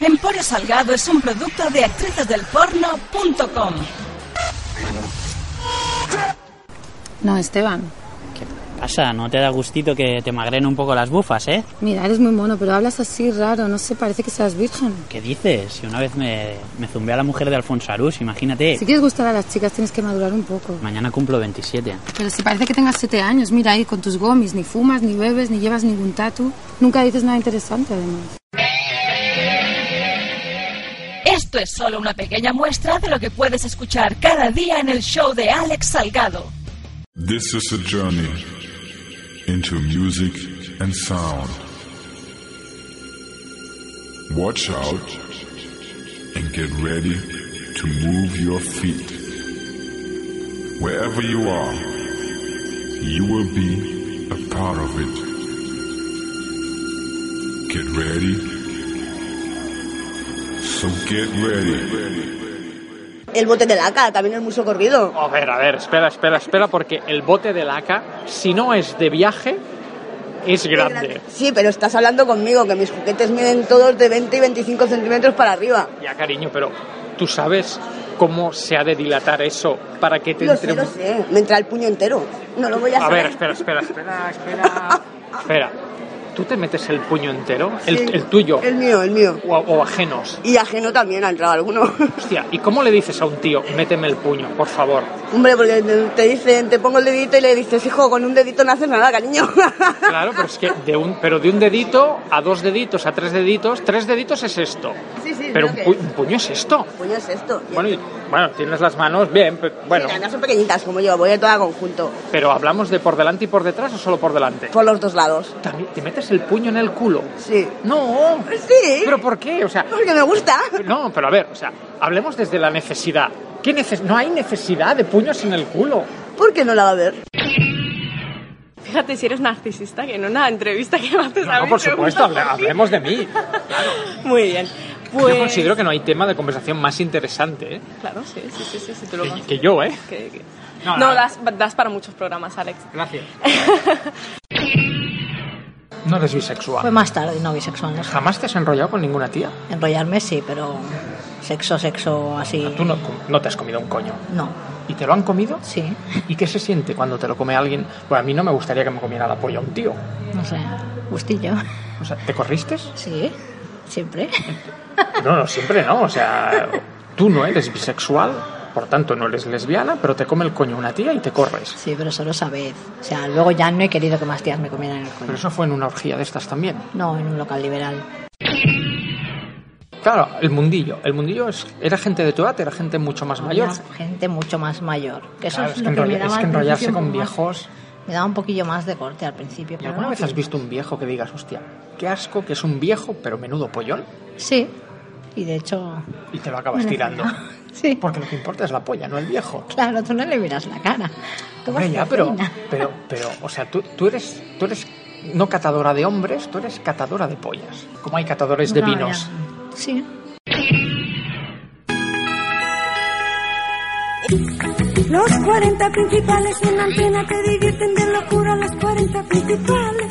Emporio Salgado es un producto de actricesdelporno.com. No, Esteban. ¿Qué pasa? ¿No te da gustito que te magren un poco las bufas, eh? Mira, eres muy mono, pero hablas así raro. No sé, parece que seas virgen. ¿Qué dices? Si una vez me, me zumbé a la mujer de Alfonso Arús, imagínate. Si quieres gustar a las chicas tienes que madurar un poco. Mañana cumplo 27. Pero si parece que tengas siete años, mira ahí con tus gomis, ni fumas, ni bebes, ni llevas ningún tatu. Nunca dices nada interesante, además. Esto es solo una pequeña muestra de lo que puedes escuchar cada día en el show de Alex Salgado. This is a journey into music and sound. Watch out and get ready to move your feet. Wherever you are, you will be a part of it. Get ready. So get ready. El bote de laca también es muy socorrido. A ver, a ver, espera, espera, espera, porque el bote de laca, si no es de viaje, es grande. Sí, pero estás hablando conmigo, que mis juguetes miden todos de 20 y 25 centímetros para arriba. Ya, cariño, pero tú sabes cómo se ha de dilatar eso para que te Lo entre... sé, lo sé. Me entra el puño entero. No lo voy a A saber. ver, espera, espera, espera, espera. espera. ¿Tú te metes el puño entero? El, Sí. el tuyo. El mío, el mío. O, o ajenos. Y ajeno también ha entrado alguno. Hostia, ¿y cómo le dices a un tío, méteme el puño, por favor? Hombre, porque te- dicen, te pongo el dedito y le dices, hijo, con un dedito no haces nada, cariño. Claro, pero es que de un, pero de un dedito a dos deditos a tres deditos, tres deditos es esto. Sí, sí, Pero un, pu- un puño es esto. Puño es esto. Bueno, y- bueno, tienes las manos bien, pero, bueno, son pequeñitas como yo, voy a toda conjunto. pero hablamos de por delante y por detrás o solo por delante. Por los dos lados. También te metes el puño en el culo. Sí. No. Sí. ¿Pero por qué? O sea, Porque me gusta. no, pero a ver, o sea, hablemos desde la necesidad. ¿Qué neces no hay necesidad de puños en el culo. ¿Por qué no la va a ver? Fíjate si eres narcisista, que en una entrevista que me haces a No, mí por supuesto, hable- hablemos de mí. Muy bien. Pues... Yo considero que no hay tema de conversación más interesante ¿eh? Claro, sí, sí, sí, sí, sí, tú lo que, yo, ¿eh? Que- que- No, No, no. das, das para muchos programas, Alex. Gracias. No eres bisexual. Fue más tarde, no bisexual. No sé. ¿Jamás te has enrollado con ninguna tía? Enrollarme sí, pero sexo, sexo así. Tú no, no te has comido un coño. No, ¿Y te lo han comido? sí, ¿Y qué se siente cuando te lo come alguien? Pues a mí no me gustaría que me comiera la polla un tío. no sé, gustillo. O sea, ¿te corriste? Sí, siempre. No, no, siempre no. O sea, tú no eres bisexual, por tanto no eres lesbiana, pero te come el coño una tía y te corres. Sí, pero solo esa vez. O sea, luego ya no he querido que más tías me comieran el Pero coño. eso fue en una orgía de estas también. No, en un local liberal. Claro, el mundillo. El mundillo es, era gente de tu edad, era gente mucho más mayor. Había Gente mucho más mayor. Que eso Claro, es, es, lo que que me daba es que enrollarse con más- viejos. Me daba un poquillo más de corte al principio. ¿Y Pero alguna no, vez has visto un viejo que digas, hostia, qué asco que es un viejo, pero menudo pollón? Sí, y de hecho... Y te lo acabas tirando. Sí, Porque lo que importa es la polla, no el viejo. claro, tú no le miras la cara. Tú vas Hombre, ya, pero, pero, pero, o sea, tú, tú eres, tú eres no catadora de hombres, tú eres catadora de pollas. Como hay catadores de No, vinos. ya. Sí, Los 40 principales en antena te divierten de locura. Los 40 principales.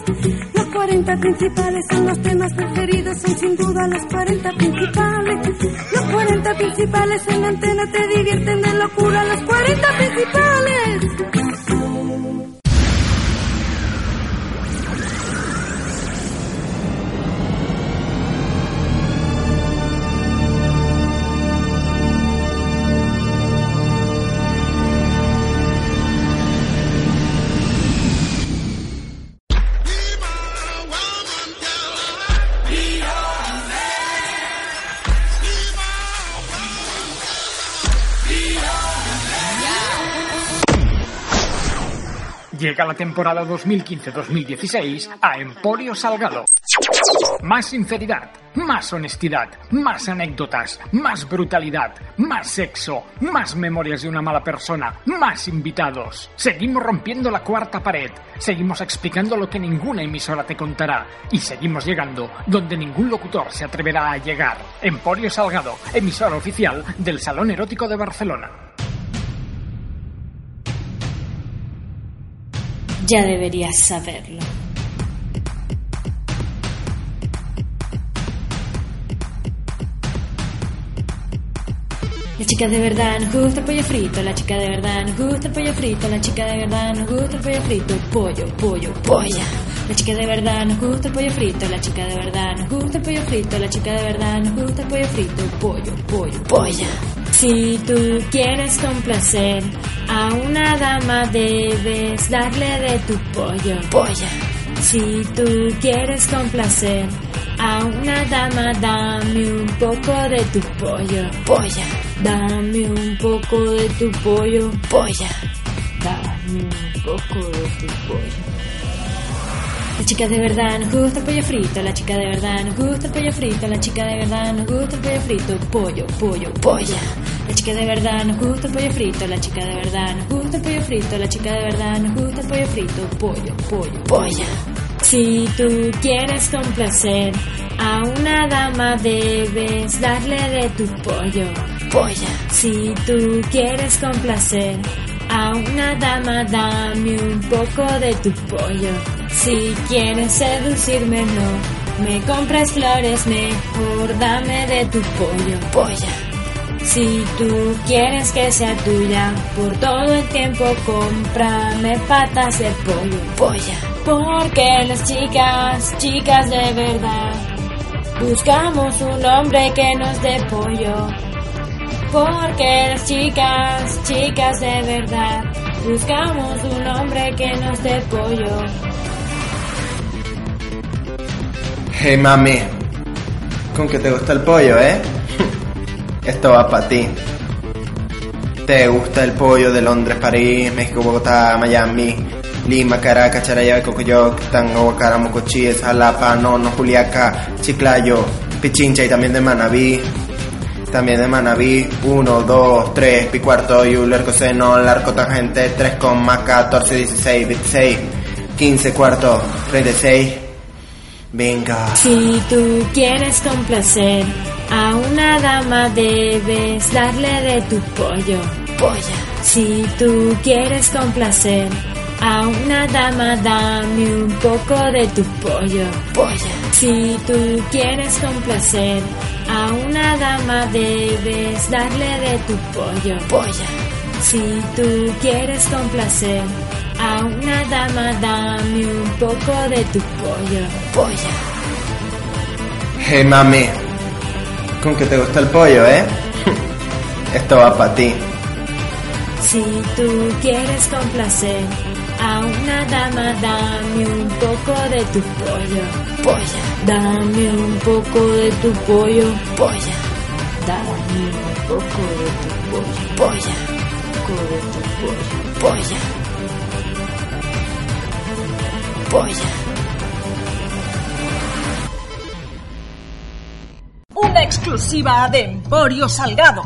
Los 40 principales son los temas preferidos. Son sin duda los 40 principales. Los 40 principales en antena te divierten de locura. Los 40 principales. Llega la temporada 2015-2016 a Emporio Salgado. Más sinceridad, más honestidad, más anécdotas, más brutalidad, más sexo, más memorias de una mala persona, más invitados. Seguimos rompiendo la cuarta pared, seguimos explicando lo que ninguna emisora te contará y seguimos llegando donde ningún locutor se atreverá a llegar. Emporio Salgado, emisora oficial del Salón Erótico de Barcelona. Ya deberías saberlo. La chica de verdad nos gusta el pollo frito, la chica de verdad nos gusta el pollo frito, la chica de verdad nos gusta el pollo frito, pollo, pollo, polla. La chica de verdad nos gusta el pollo frito, la chica de verdad nos gusta el pollo frito, la chica de verdad nos gusta el pollo frito, pollo, pollo, polla. Si tú quieres complacer a una dama debes darle de tu pollo, polla. Si tú quieres complacer a una dama dame un poco de tu pollo, polla. Dame un poco de tu pollo, polla. Dame un poco de tu pollo. La chica de verdad nos gusta el pollo frito, la chica de verdad nos gusta el pollo frito, la chica de verdad nos gusta el pollo frito, pollo, pollo, polla. La chica de verdad nos gusta el pollo frito, la chica de verdad nos gusta el pollo frito, la chica de verdad nos gusta el pollo frito, pollo, pollo, polla. Si tú quieres complacer a una dama debes darle de tu pollo, polla. Si tú quieres complacer a una dama dame un poco de tu pollo. Si quieres seducirme no me compres flores, mejor dame de tu pollo, polla. Si tú quieres que sea tuya, por todo el tiempo cómprame patas de pollo, polla. Porque las chicas, chicas de verdad, buscamos un hombre que nos dé pollo. Porque las chicas, chicas de verdad, buscamos un hombre que nos dé pollo. Hey mami, con que te gusta el pollo, ¿eh? Esto va para ti. ¿Te gusta el pollo de Londres, París, México, Bogotá, Miami, Lima, Caracas, Charayabe, Cocoyoc, Tango, Caramocochí, Jalapa, Nono, Juliaca, Chiclayo, Pichincha y también de Manabí? También de Manabí, 1, 2, 3, pi cuarto, y un arco seno, largo tangente, 3, 14, 16, 26, 15 cuarto, 36. Venga. Si tú quieres complacer a una dama debes darle de tu pollo, polla. Si tú quieres complacer a una dama dame un poco de tu pollo, polla. Si tú quieres complacer a una dama debes darle de tu pollo, polla. Si tú quieres complacer a una dama dame un poco de tu pollo, polla. Hey mami, con que te gusta el pollo, ¿eh? Esto va para ti. Si tú quieres complacer a una dama dame un poco de tu pollo, polla. Dame un poco de tu pollo, polla. Dame un poco de tu pollo, polla. Un poco de tu pollo, polla. Polla. Una exclusiva de Emporio Salgado.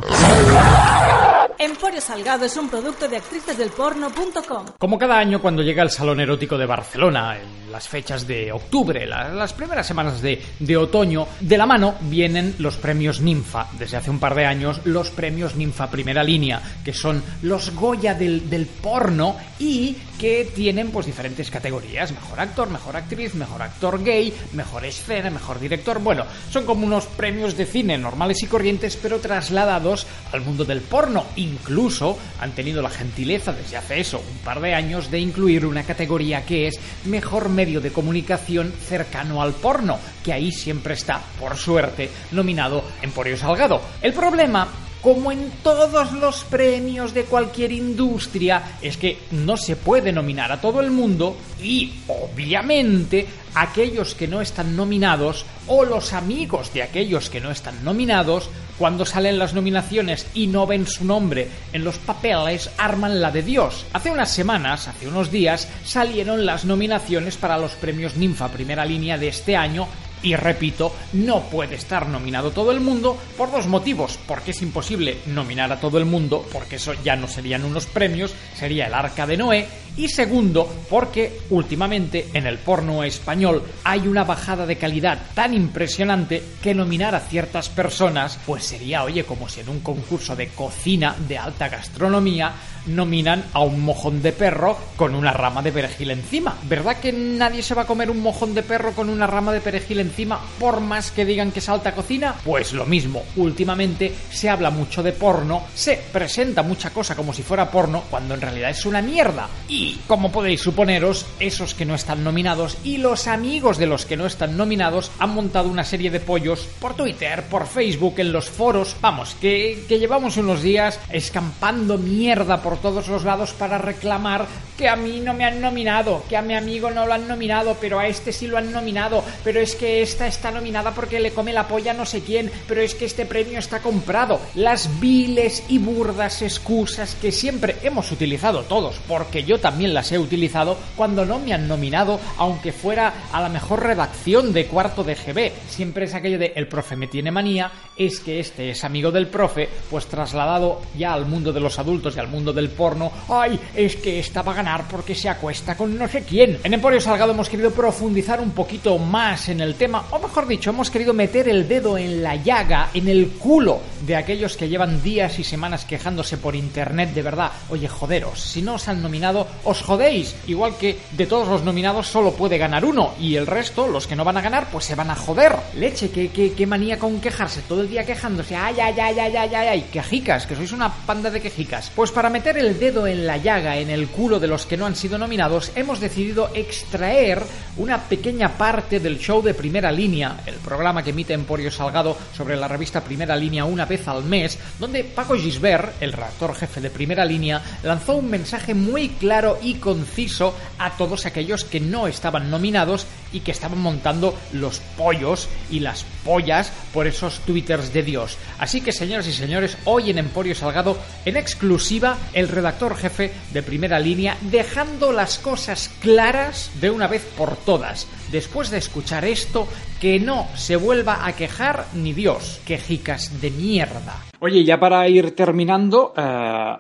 Emporio Salgado es un producto de actricesdelporno.com. Como cada año cuando llega el Salón Erótico de Barcelona, en las fechas de octubre, la- las primeras semanas de, de otoño, de la mano vienen los premios Ninfa. Desde hace un par de años, los premios Ninfa Primera Línea, que son los Goya del, del porno y que tienen pues diferentes categorías. Mejor actor, mejor actriz, mejor actor gay, mejor escena, mejor director. Bueno, son como unos premios de cine normales y corrientes, pero trasladados al mundo del porno. Incluso han tenido la gentileza desde hace eso, un par de años, de incluir una categoría que es mejor medio de comunicación cercano al porno, que ahí siempre está, por suerte, nominado Emporio Salgado. El problema como en todos los premios de cualquier industria, es que no se puede nominar a todo el mundo y, obviamente, aquellos que no están nominados o los amigos de aquellos que no están nominados, cuando salen las nominaciones y no ven su nombre en los papeles, arman la de Dios. Hace unas semanas, hace unos días, salieron las nominaciones para los premios Ninfa Primera Línea de este año y repito, no puede estar nominado todo el mundo por dos motivos. Porque es imposible nominar a todo el mundo, porque eso ya no serían unos premios, sería el arca de Noé. Y segundo, porque últimamente en el porno español hay una bajada de calidad tan impresionante que nominar a ciertas personas, pues sería, oye, como si en un concurso de cocina de alta gastronomía nominan a un mojón de perro con una rama de perejil encima. ¿Verdad que nadie se va a comer un mojón de perro con una rama de perejil encima por más que digan que es alta cocina? Pues lo mismo, últimamente se habla mucho de porno, se presenta mucha cosa como si fuera porno cuando en realidad es una mierda. Y como podéis suponeros, esos que no están nominados y los amigos de los que no están nominados han montado una serie de pollos por Twitter, por Facebook, en los foros, vamos, que, que llevamos unos días escampando mierda por todos los lados para reclamar que a mí no me han nominado, que a mi amigo no lo han nominado, pero a este sí lo han nominado, pero es que esta está nominada porque le come la polla no sé quién, pero es que este premio está comprado. Las viles y burdas excusas que siempre hemos utilizado todos, porque yo también las he utilizado cuando no me han nominado, aunque fuera a la mejor redacción de cuarto de GB. Siempre es aquello de el profe me tiene manía, es que este es amigo del profe, pues trasladado ya al mundo de los adultos y al mundo del porno, ay, es que esta va a ganar porque se acuesta con no sé quién. En Emporio Salgado hemos querido profundizar un poquito más en el tema, o mejor dicho, hemos querido meter el dedo en la llaga, en el culo de aquellos que llevan días y semanas quejándose por internet de verdad. Oye, joderos, si no os han nominado, os jodéis. Igual que de todos los nominados solo puede ganar uno y el resto, los que no van a ganar, pues se van a joder. Leche, qué, qué, qué manía con quejarse, todo el día quejándose. Ay, ay, ay, ay, ay, ay, ay, quejicas, que sois una panda de quejicas. Pues para meter el dedo en la llaga, en el culo de los que no han sido nominados, hemos decidido extraer una pequeña parte del show de primera línea, el programa que emite Emporio Salgado sobre la revista Primera Línea una vez al mes, donde Paco Gisbert, el redactor jefe de Primera Línea, lanzó un mensaje muy claro y conciso a todos aquellos que no estaban nominados y que estaban montando los pollos y las pollas por esos twitters de Dios. Así que, señoras y señores, hoy en Emporio Salgado, en exclusiva, el redactor jefe de Primera Línea, dejando las cosas claras de una vez por todas. Después de escuchar esto, que no se vuelva a quejar ni Dios, quejicas de mierda. Oye, ya para ir terminando, eh,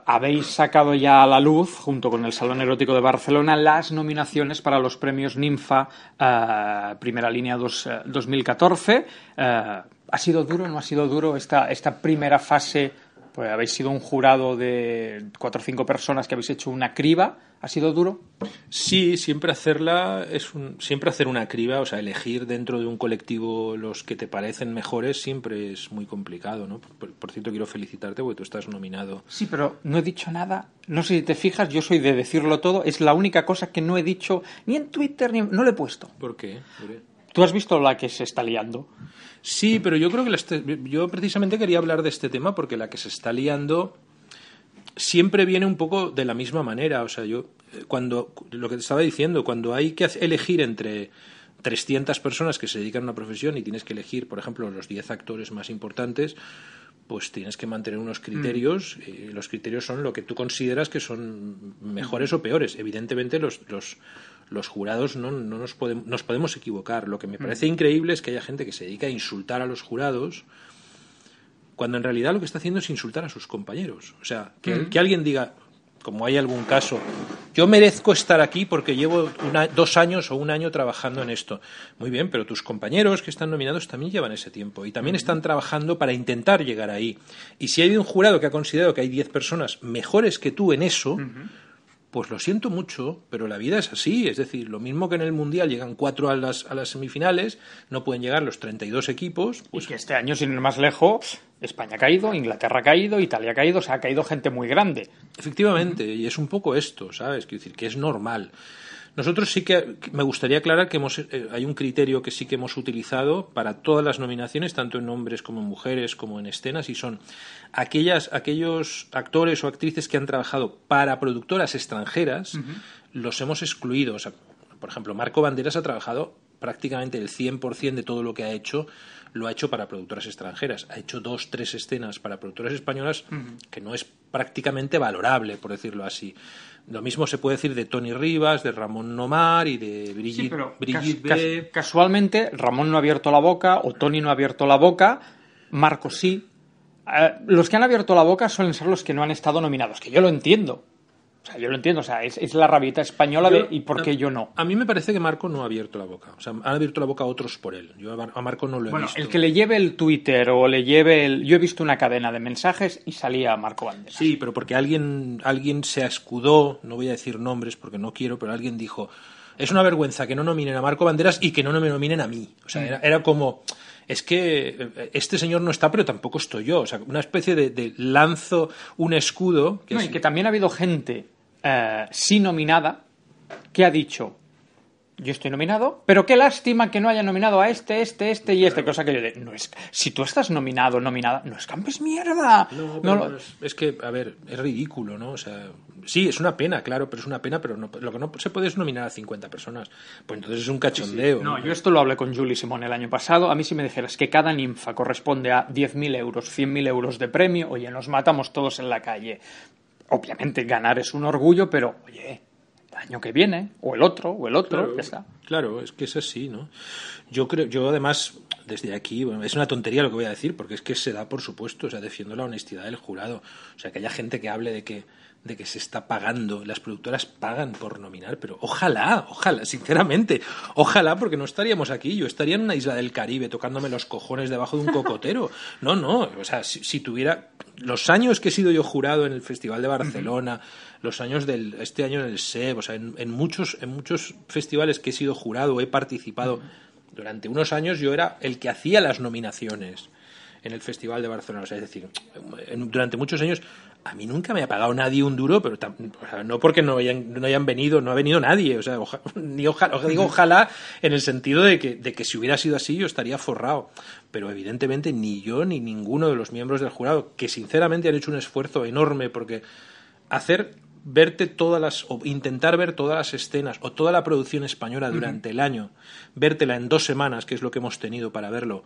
habéis sacado ya a la luz, junto con el Salón Erótico de Barcelona, las nominaciones para los premios Ninfa eh, Primera Línea dos- eh, 2014. Eh, ¿Ha sido duro o no ha sido duro esta, esta primera fase? Pues habéis sido un jurado de cuatro o cinco personas que habéis hecho una criba. ¿Ha sido duro? Sí, siempre hacerla es un, siempre hacer una criba, o sea, elegir dentro de un colectivo los que te parecen mejores siempre es muy complicado, ¿no? Por, por cierto, quiero felicitarte porque tú estás nominado. Sí, pero no he dicho nada. No sé si te fijas, yo soy de decirlo todo. Es la única cosa que no he dicho ni en Twitter ni no lo he puesto. ¿Por qué? ¿Por qué? ¿Tú has visto la que se está liando? Sí, pero yo creo que este- yo precisamente quería hablar de este tema porque la que se está liando siempre viene un poco de la misma manera. O sea, yo eh, cuando lo que te estaba diciendo, cuando hay que elegir entre 300 personas que se dedican a una profesión y tienes que elegir, por ejemplo, los 10 actores más importantes, pues tienes que mantener unos criterios. eh, los criterios son lo que tú consideras que son mejores o peores. Evidentemente, los, los, los jurados no, no nos, podemos, nos podemos equivocar. Lo que me parece increíble es que haya gente que se dedica a insultar a los jurados cuando en realidad lo que está haciendo es insultar a sus compañeros. O sea, que, Mm. que alguien diga, como hay algún caso, yo merezco estar aquí porque llevo una- dos años o un año trabajando en esto. Muy bien, pero tus compañeros que están nominados también llevan ese tiempo y también están trabajando para intentar llegar ahí. Y si hay un jurado que ha considerado que hay 10 personas mejores que tú en eso, pues lo siento mucho, pero la vida es así. Es decir, lo mismo que en el Mundial llegan cuatro a las, a las semifinales, no pueden llegar los 32 equipos. Pues que este año, sin ir más lejos, España ha caído, Inglaterra ha caído, Italia ha caído, o sea, ha caído gente muy grande. Efectivamente, y es un poco esto, ¿sabes? Quiero decir, que es normal. Nosotros sí que me gustaría aclarar que hemos, eh, hay un criterio que sí que hemos utilizado para todas las nominaciones, tanto en hombres como en mujeres, como en escenas, y son aquellas, aquellos actores o actrices que han trabajado para productoras extranjeras, los hemos excluido. O sea, por ejemplo, Marco Banderas ha trabajado prácticamente el 100% de todo lo que ha hecho lo ha hecho para productoras extranjeras. Ha hecho dos, tres escenas para productoras españolas que no es prácticamente valorable, por decirlo así. Lo mismo se puede decir de Tony Rivas, de Ramón Nomar y de Brigitte, Sí, pero Brigitte cas- B. cas- casualmente Ramón no ha abierto la boca o Tony no ha abierto la boca, Marco sí. Eh, los que han abierto la boca suelen ser los que no han estado nominados, que yo lo entiendo. O sea, yo lo entiendo, o sea, es, es la rabieta española de ¿y por qué yo no? A mí me parece que Marco no ha abierto la boca. O sea, han abierto la boca otros por él. Yo a Mar- a Marco no lo he Bueno, visto. el que le lleve el Twitter o le lleve el... Yo he visto una cadena de mensajes y salía Marco Banderas. Sí, pero porque alguien, alguien se escudó, no voy a decir nombres porque no quiero, pero alguien dijo, es una vergüenza que no nominen a Marco Banderas y que no me nominen a mí. O sea, Mm. era, era como, es que eh, este señor no está, pero tampoco estoy yo. O sea, una especie de, de lanzo un escudo. Que No, es- y que también ha habido gente eh, sí nominada que ha dicho yo estoy nominado, pero qué lástima que no haya nominado a este, este, este y este. Cosa que yo de, no es, si tú estás nominado, nominada, no escampes mierda. No, No pero lo- es, es que, a ver, es ridículo, ¿no? O sea, sí, es una pena, claro, pero es una pena, pero no- lo que no se puede es nominar a 50 personas. Pues entonces es un cachondeo. No, yo esto lo hablé con Julie Simón el año pasado. A mí si me dijeras que cada ninfa corresponde a 10.000 euros, 100.000 euros de premio, oye, nos matamos todos en la calle. Obviamente ganar es un orgullo, pero oye, el año que viene, o el otro, o el otro, Claro, ya está. Claro, es que es así, ¿no? Yo creo, yo además, desde aquí, bueno, es una tontería lo que voy a decir, porque es que se da por supuesto, o sea, defiendo la honestidad del jurado. O sea, que haya gente que hable de que, de que se está pagando, las productoras pagan por nominar, pero ojalá, ojalá, sinceramente, ojalá, porque no estaríamos aquí, yo estaría en una isla del Caribe tocándome los cojones debajo de un cocotero. No, no, o sea, si, si tuviera los años que he sido yo jurado en el Festival de Barcelona, los años del este año en el SEB, o sea, en, en muchos en muchos festivales que he sido jurado, he participado durante unos años yo era el que hacía las nominaciones en el Festival de Barcelona, o sea, es decir, durante muchos años a mí nunca me ha pagado nadie un duro, pero tam- o sea, no porque no hayan, no hayan venido, no ha venido nadie, o sea, oja- ni ojalá, oja- digo ojalá en el sentido de que, de que si hubiera sido así yo estaría forrado, pero evidentemente ni yo ni ninguno de los miembros del jurado, que sinceramente han hecho un esfuerzo enorme porque hacer verte todas las o intentar ver todas las escenas o toda la producción española durante el año, vértela en dos semanas, que es lo que hemos tenido para verlo,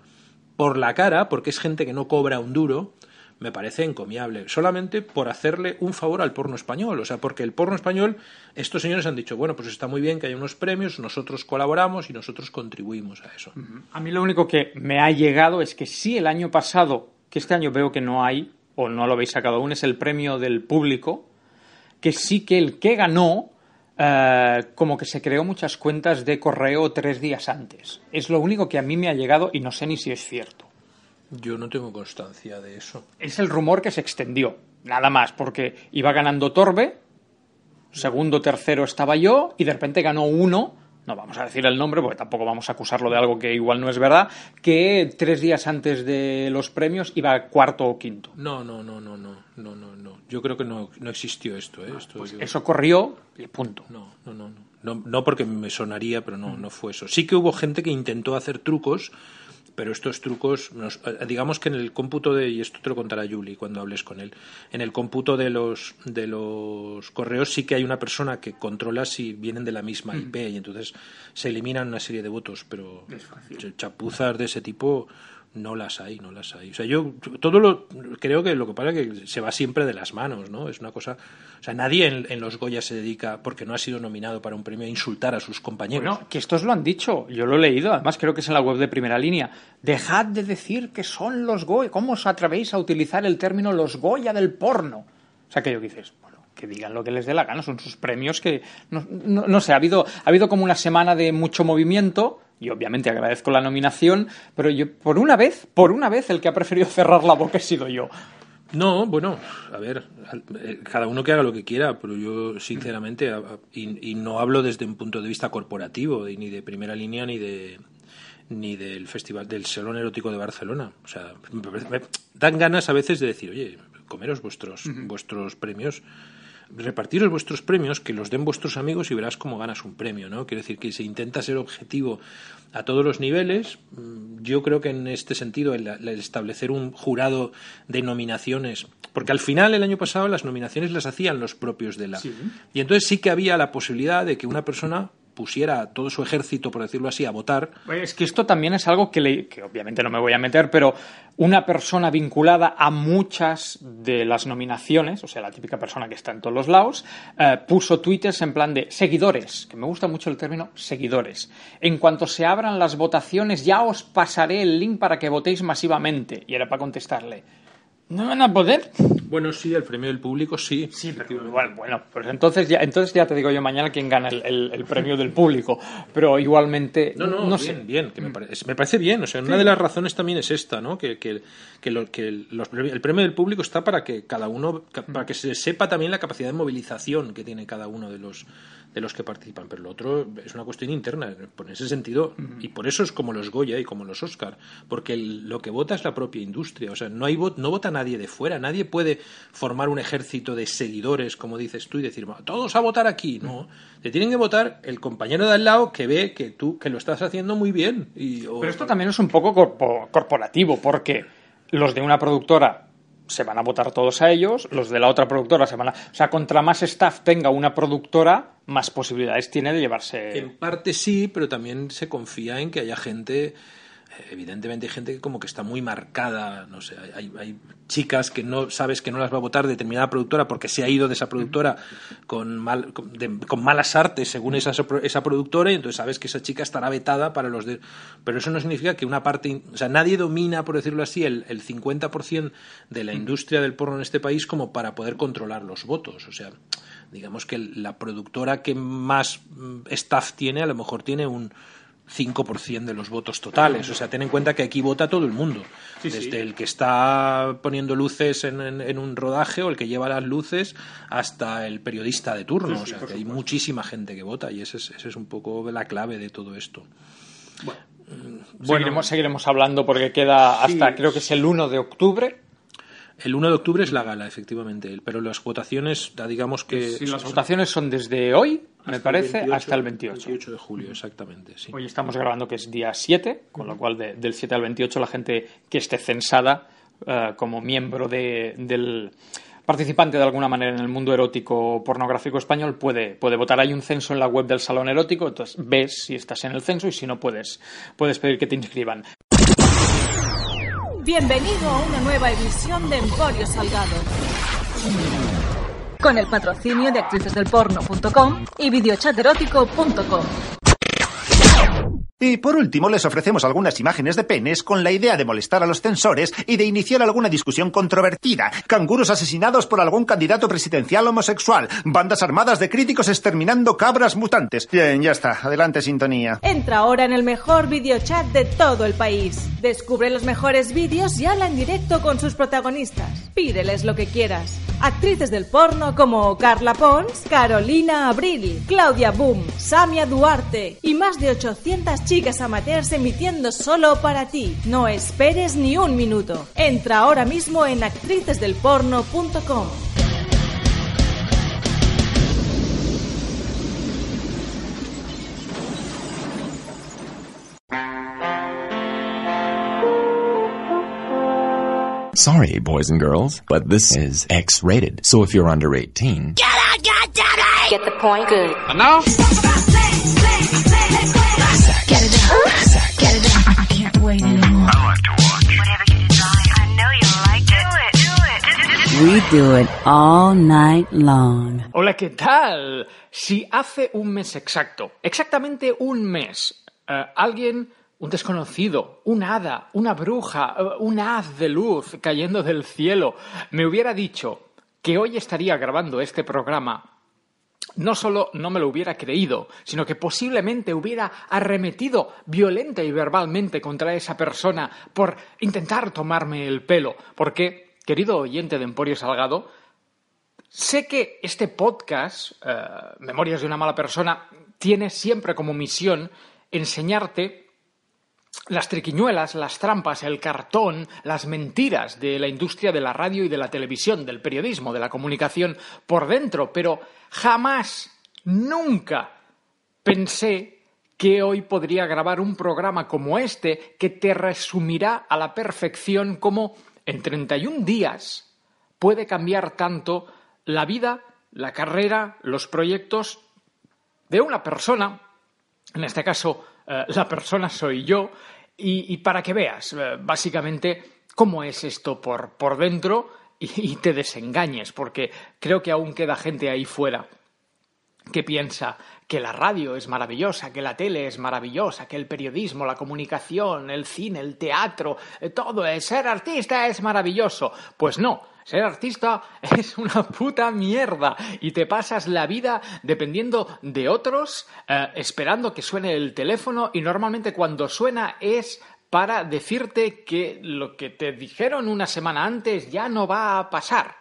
por la cara, porque es gente que no cobra un duro, me parece encomiable, solamente por hacerle un favor al porno español, o sea, porque el porno español, estos señores han dicho, bueno, pues está muy bien que haya unos premios, nosotros colaboramos y nosotros contribuimos a eso. A mí lo único que me ha llegado es que sí, el año pasado, que este año veo que no hay, o no lo habéis sacado aún, es el premio del público, que sí que el que ganó, eh, como que se creó muchas cuentas de correo tres días antes. Es lo único que a mí me ha llegado y no sé ni si es cierto. Yo no tengo constancia de eso. Es el rumor que se extendió, nada más, porque iba ganando Torbe, segundo, tercero estaba yo, y de repente ganó uno, no vamos a decir el nombre porque tampoco vamos a acusarlo de algo que igual no es verdad, que tres días antes de los premios iba cuarto o quinto. No, no, no, no, no, no, no, no. Yo creo que no, no existió esto, ¿eh? Esto yo- Eso corrió y punto. No, no, no, no. No, no porque me sonaría, pero no, no fue eso. Sí que hubo gente que intentó hacer trucos, pero estos trucos, nos- eh, digamos que en el cómputo de, y esto te lo contará Julie cuando hables con él, en el cómputo de los, de los correos sí que hay una persona que controla si vienen de la misma IP y entonces se eliminan una serie de votos, pero ch- chapuzas de ese tipo no las hay, no las hay. O sea, yo todo lo creo que lo que pasa es que se va siempre de las manos, ¿no? Es una cosa, o sea, nadie en, los Goya se dedica porque no ha sido nominado para un premio a insultar a sus compañeros. Bueno, que estos lo han dicho, yo lo he leído, además creo que es en la web de primera línea. Dejad de decir que son los Goya, ¿cómo os atrevéis a utilizar el término los Goya del porno? O sea, que yo dices, bueno, que digan lo que les dé la gana, son sus premios que, no, no- no sé, ha habido, ha habido como una semana de mucho movimiento, y obviamente agradezco la nominación, pero yo, por una vez, por una vez, el que ha preferido cerrar la boca he sido yo. No, bueno, a ver, eh, cada uno que haga lo que quiera, pero yo sinceramente, y, y no hablo desde un punto de vista corporativo, ni de primera línea, ni de ni del festival del salón erótico de Barcelona. O sea, me dan ganas a veces de decir, oye, comeros vuestros vuestros premios, repartiros vuestros premios, que los den vuestros amigos y verás cómo ganas un premio, ¿no? Quiero decir que se intenta ser objetivo a todos los niveles. Mm, Yo creo que en este sentido el, el establecer un jurado de nominaciones, porque al final el año pasado las nominaciones las hacían los propios de la. Y entonces sí que había la posibilidad de que una persona pusiera todo su ejército, por decirlo así, a votar. Es que esto también es algo que, que obviamente no me voy a meter, pero una persona vinculada a muchas de las nominaciones, o sea, la típica persona que está en todos los lados, eh, puso twitters en plan de seguidores, que me gusta mucho el término seguidores. En cuanto se abran las votaciones, ya os pasaré el link para que votéis masivamente. Y era para contestarle. No van a poder. Bueno, sí, el premio del público sí. Sí, pero bueno, bueno, pues entonces ya, entonces ya te digo yo mañana quién gana el, el- el premio del público. Pero igualmente, No, no, no bien, sé. bien, que me, parece, me parece bien. O sea, una de las razones también es esta, ¿no? Que, que, que lo- que los el premio del público está para que cada uno, para que se sepa también la capacidad de movilización que tiene cada uno de los de los que participan. Pero lo otro es una cuestión interna, por ese sentido, y por eso es como los Goya y como los Oscar, porque el- lo que vota es la propia industria. O sea, no hay vot- no vota nadie de fuera, nadie puede formar un ejército de seguidores, como dices tú, y decir, "Va, todos a votar aquí. No, te tienen que votar el compañero de al lado que ve que tú que lo estás haciendo muy bien. Y, Pero esto también es un poco corpo- corporativo, porque los de una productora se van a votar todos a ellos, los de la otra productora se van a... O sea, contra más staff tenga una productora, más posibilidades tiene de llevarse... En parte sí, pero también se confía en que haya gente, evidentemente hay gente que como que está muy marcada, no sé, hay, hay- chicas que no sabes que no las va a votar determinada productora porque se ha ido de esa productora con, mal, con, de- con malas artes según esa, esa productora y entonces sabes que esa chica estará vetada para los de... Pero eso no significa que una parte, o sea, nadie domina, por decirlo así, el, el 50% de la industria del porno en este país como para poder controlar los votos, o sea digamos que la productora que más mm, staff tiene a lo mejor tiene un 5% de los votos totales. O sea, ten en cuenta que aquí vota todo el mundo. Desde el que está poniendo luces en, en- en un rodaje o el que lleva las luces hasta el periodista de turno. Sí, o sea, que hay muchísima gente que vota y ese es, ese es un poco la clave de todo esto. Seguiremos, seguiremos hablando porque queda hasta, Sí. creo que es el 1 de octubre. El 1 de octubre es la gala, efectivamente, pero las votaciones, digamos que... Sí, las votaciones son desde hoy, me el parece, 28, hasta el 28. 28 de julio, exactamente, sí. Hoy estamos grabando que es día 7, con lo cual de- del 7 al 28 la gente que esté censada eh, como miembro de- del participante de alguna manera en el mundo erótico pornográfico español puede, puede votar. Hay un censo en la web del Salón Erótico, entonces ves si estás en el censo y si no puedes, puedes pedir que te inscriban. Bienvenido a una nueva edición de Emporio Salgado. Con el patrocinio de actricesdelporno.com y videochaterótico.com. Y por último, les ofrecemos algunas imágenes de penes con la idea de molestar a los censores y de iniciar alguna discusión controvertida. Canguros asesinados por algún candidato presidencial homosexual. Bandas armadas de críticos exterminando cabras mutantes. Bien, ya está. Adelante, sintonía. Entra ahora en el mejor videochat de todo el país. Descubre los mejores vídeos y habla en directo con sus protagonistas. Pídeles lo que quieras. Actrices del porno como Carla Pons, Carolina Abril, Claudia Boom, Samia Duarte y más de 800 chicas amateurs emitiendo solo para ti. No esperes ni un minuto. Entra ahora mismo en actricesdelporno.com. Sorry, boys and girls, but this is X rated. So if you're under 18, Get out, God damn it! Get the point. Good. And Do it all night long. Hola, ¿qué tal? Si hace un mes exacto, exactamente un mes, eh, alguien, un desconocido, un hada, una bruja, eh, un haz de luz cayendo del cielo, me hubiera dicho que hoy estaría grabando este programa, no solo no me lo hubiera creído, sino que posiblemente hubiera arremetido violenta y verbalmente contra esa persona por intentar tomarme el pelo. Porque, querido oyente de Emporio Salgado, Sé que este podcast, eh, Memorias de una mala persona, tiene siempre como misión enseñarte las triquiñuelas, las trampas, el cartón, las mentiras de la industria de la radio y de la televisión, del periodismo, de la comunicación por dentro, pero jamás, nunca pensé que hoy podría grabar un programa como este que te resumirá a la perfección cómo en 31 días puede cambiar tanto la vida, la carrera, los proyectos de una persona, en este caso eh, la persona soy yo, y, para que veas eh, básicamente cómo es esto por, por dentro y te desengañes, porque creo que aún queda gente ahí fuera que piensa que la radio es maravillosa, que la tele es maravillosa, que el periodismo, la comunicación, el cine, el teatro, eh, todo es ser artista es maravilloso. Pues no, ser artista es una puta mierda y te pasas la vida dependiendo de otros, eh, esperando que suene el teléfono y normalmente cuando suena es para decirte que lo que te dijeron una semana antes ya no va a pasar.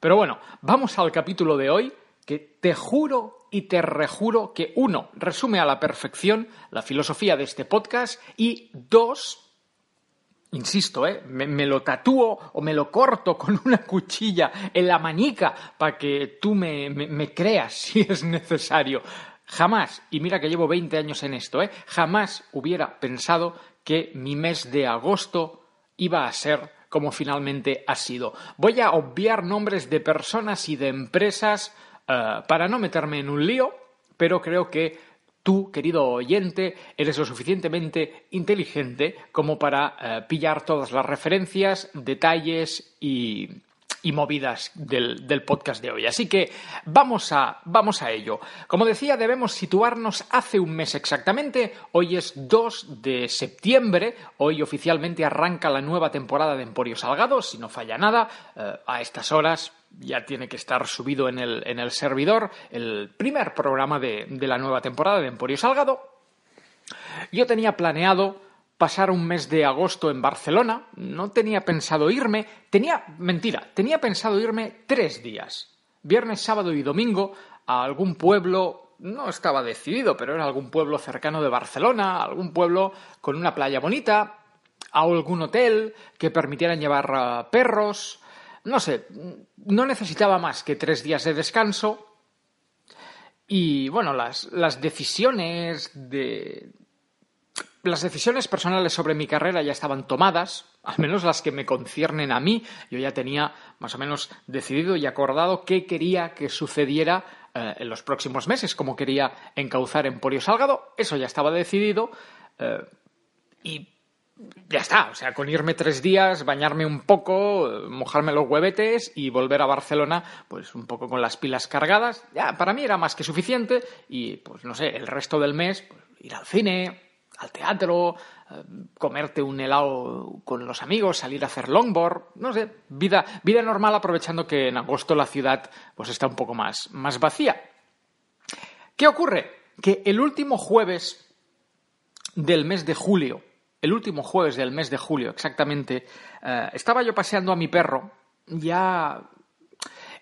Pero bueno, vamos al capítulo de hoy que te juro y te rejuro que uno, resume a la perfección la filosofía de este podcast y dos, insisto, ¿eh? me, lo tatúo o me lo corto con una cuchilla en la manica para que tú me, me, creas si es necesario. Jamás, y mira que llevo 20 años en esto, ¿eh? jamás hubiera pensado que mi mes de agosto iba a ser como finalmente ha sido. Voy a obviar nombres de personas y de empresas eh, para no meterme en un lío, pero creo que tú, querido oyente, eres lo suficientemente inteligente como para eh, pillar todas las referencias, detalles y, y movidas del, podcast de hoy. Así que vamos a, vamos a ello. Como decía, debemos situarnos hace un mes exactamente. Hoy es 2 de septiembre. Hoy oficialmente arranca la nueva temporada de Emporio Salgado, si no falla nada. Eh, a estas horas ya tiene que estar subido en el, en el servidor el primer programa de, de la nueva temporada de Emporio Salgado. Yo tenía planeado pasar un mes de agosto en Barcelona, no tenía pensado irme, tenía, mentira, tenía pensado irme tres días, viernes, sábado y domingo, a algún pueblo, no estaba decidido, pero era algún pueblo cercano de Barcelona, algún pueblo con una playa bonita, a algún hotel que permitieran llevar eh, perros, no sé, no necesitaba más que tres días de descanso. Y bueno, las, las decisiones de, las decisiones personales sobre mi carrera ya estaban tomadas, al menos las que me conciernen a mí. Yo ya tenía más o menos decidido y acordado qué quería que sucediera eh, en los próximos meses, cómo quería encauzar Emporio Salgado. Eso ya estaba decidido. Eh, y ya está, o sea, con irme tres días, bañarme un poco, mojarme los huevetes y volver a Barcelona, pues un poco con las pilas cargadas, ya para mí era más que suficiente y pues no sé, el resto del mes, pues, ir al cine, al teatro, eh, comerte un helado con los amigos, salir a hacer longboard, no sé, vida, vida normal aprovechando que en agosto la ciudad pues está un poco más, más vacía. ¿Qué ocurre? Que el último jueves del mes de julio, el último jueves del mes de julio exactamente, eh, estaba yo paseando a mi perro, ya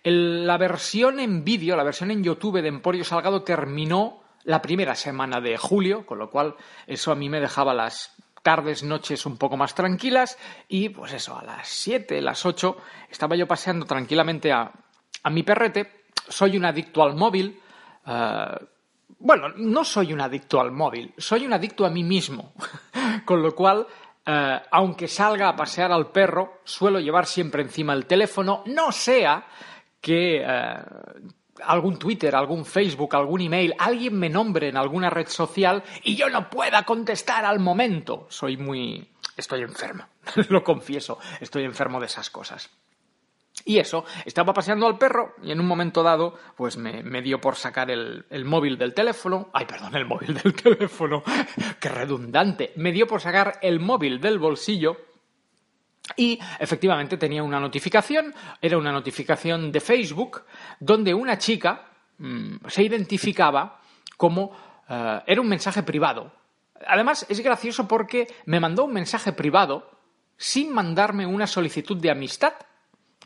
la versión en vídeo, la versión en YouTube de Emporio Salgado terminó la primera semana de julio, con lo cual eso a mí me dejaba las tardes, noches un poco más tranquilas y pues eso, a las 7, las 8 estaba yo paseando tranquilamente a, mi perrete. Soy un adicto al móvil. Eh, bueno, no soy un adicto al móvil, soy un adicto a mí mismo. con lo cual, eh, aunque salga a pasear al perro, suelo llevar siempre encima el teléfono, no sea que, eh, algún Twitter, algún Facebook, algún email, alguien me nombre en alguna red social y yo no pueda contestar al momento. Soy muy... estoy enfermo, lo confieso, estoy enfermo de esas cosas. Y eso, estaba paseando al perro y en un momento dado, pues me, dio por sacar el, móvil del teléfono. Ay, perdón, el móvil del teléfono. Qué redundante. Me dio por sacar el móvil del bolsillo y efectivamente tenía una notificación, era una notificación de Facebook, donde una chica mm, se identificaba como eh, era un mensaje privado. Además, es gracioso porque me mandó un mensaje privado sin mandarme una solicitud de amistad.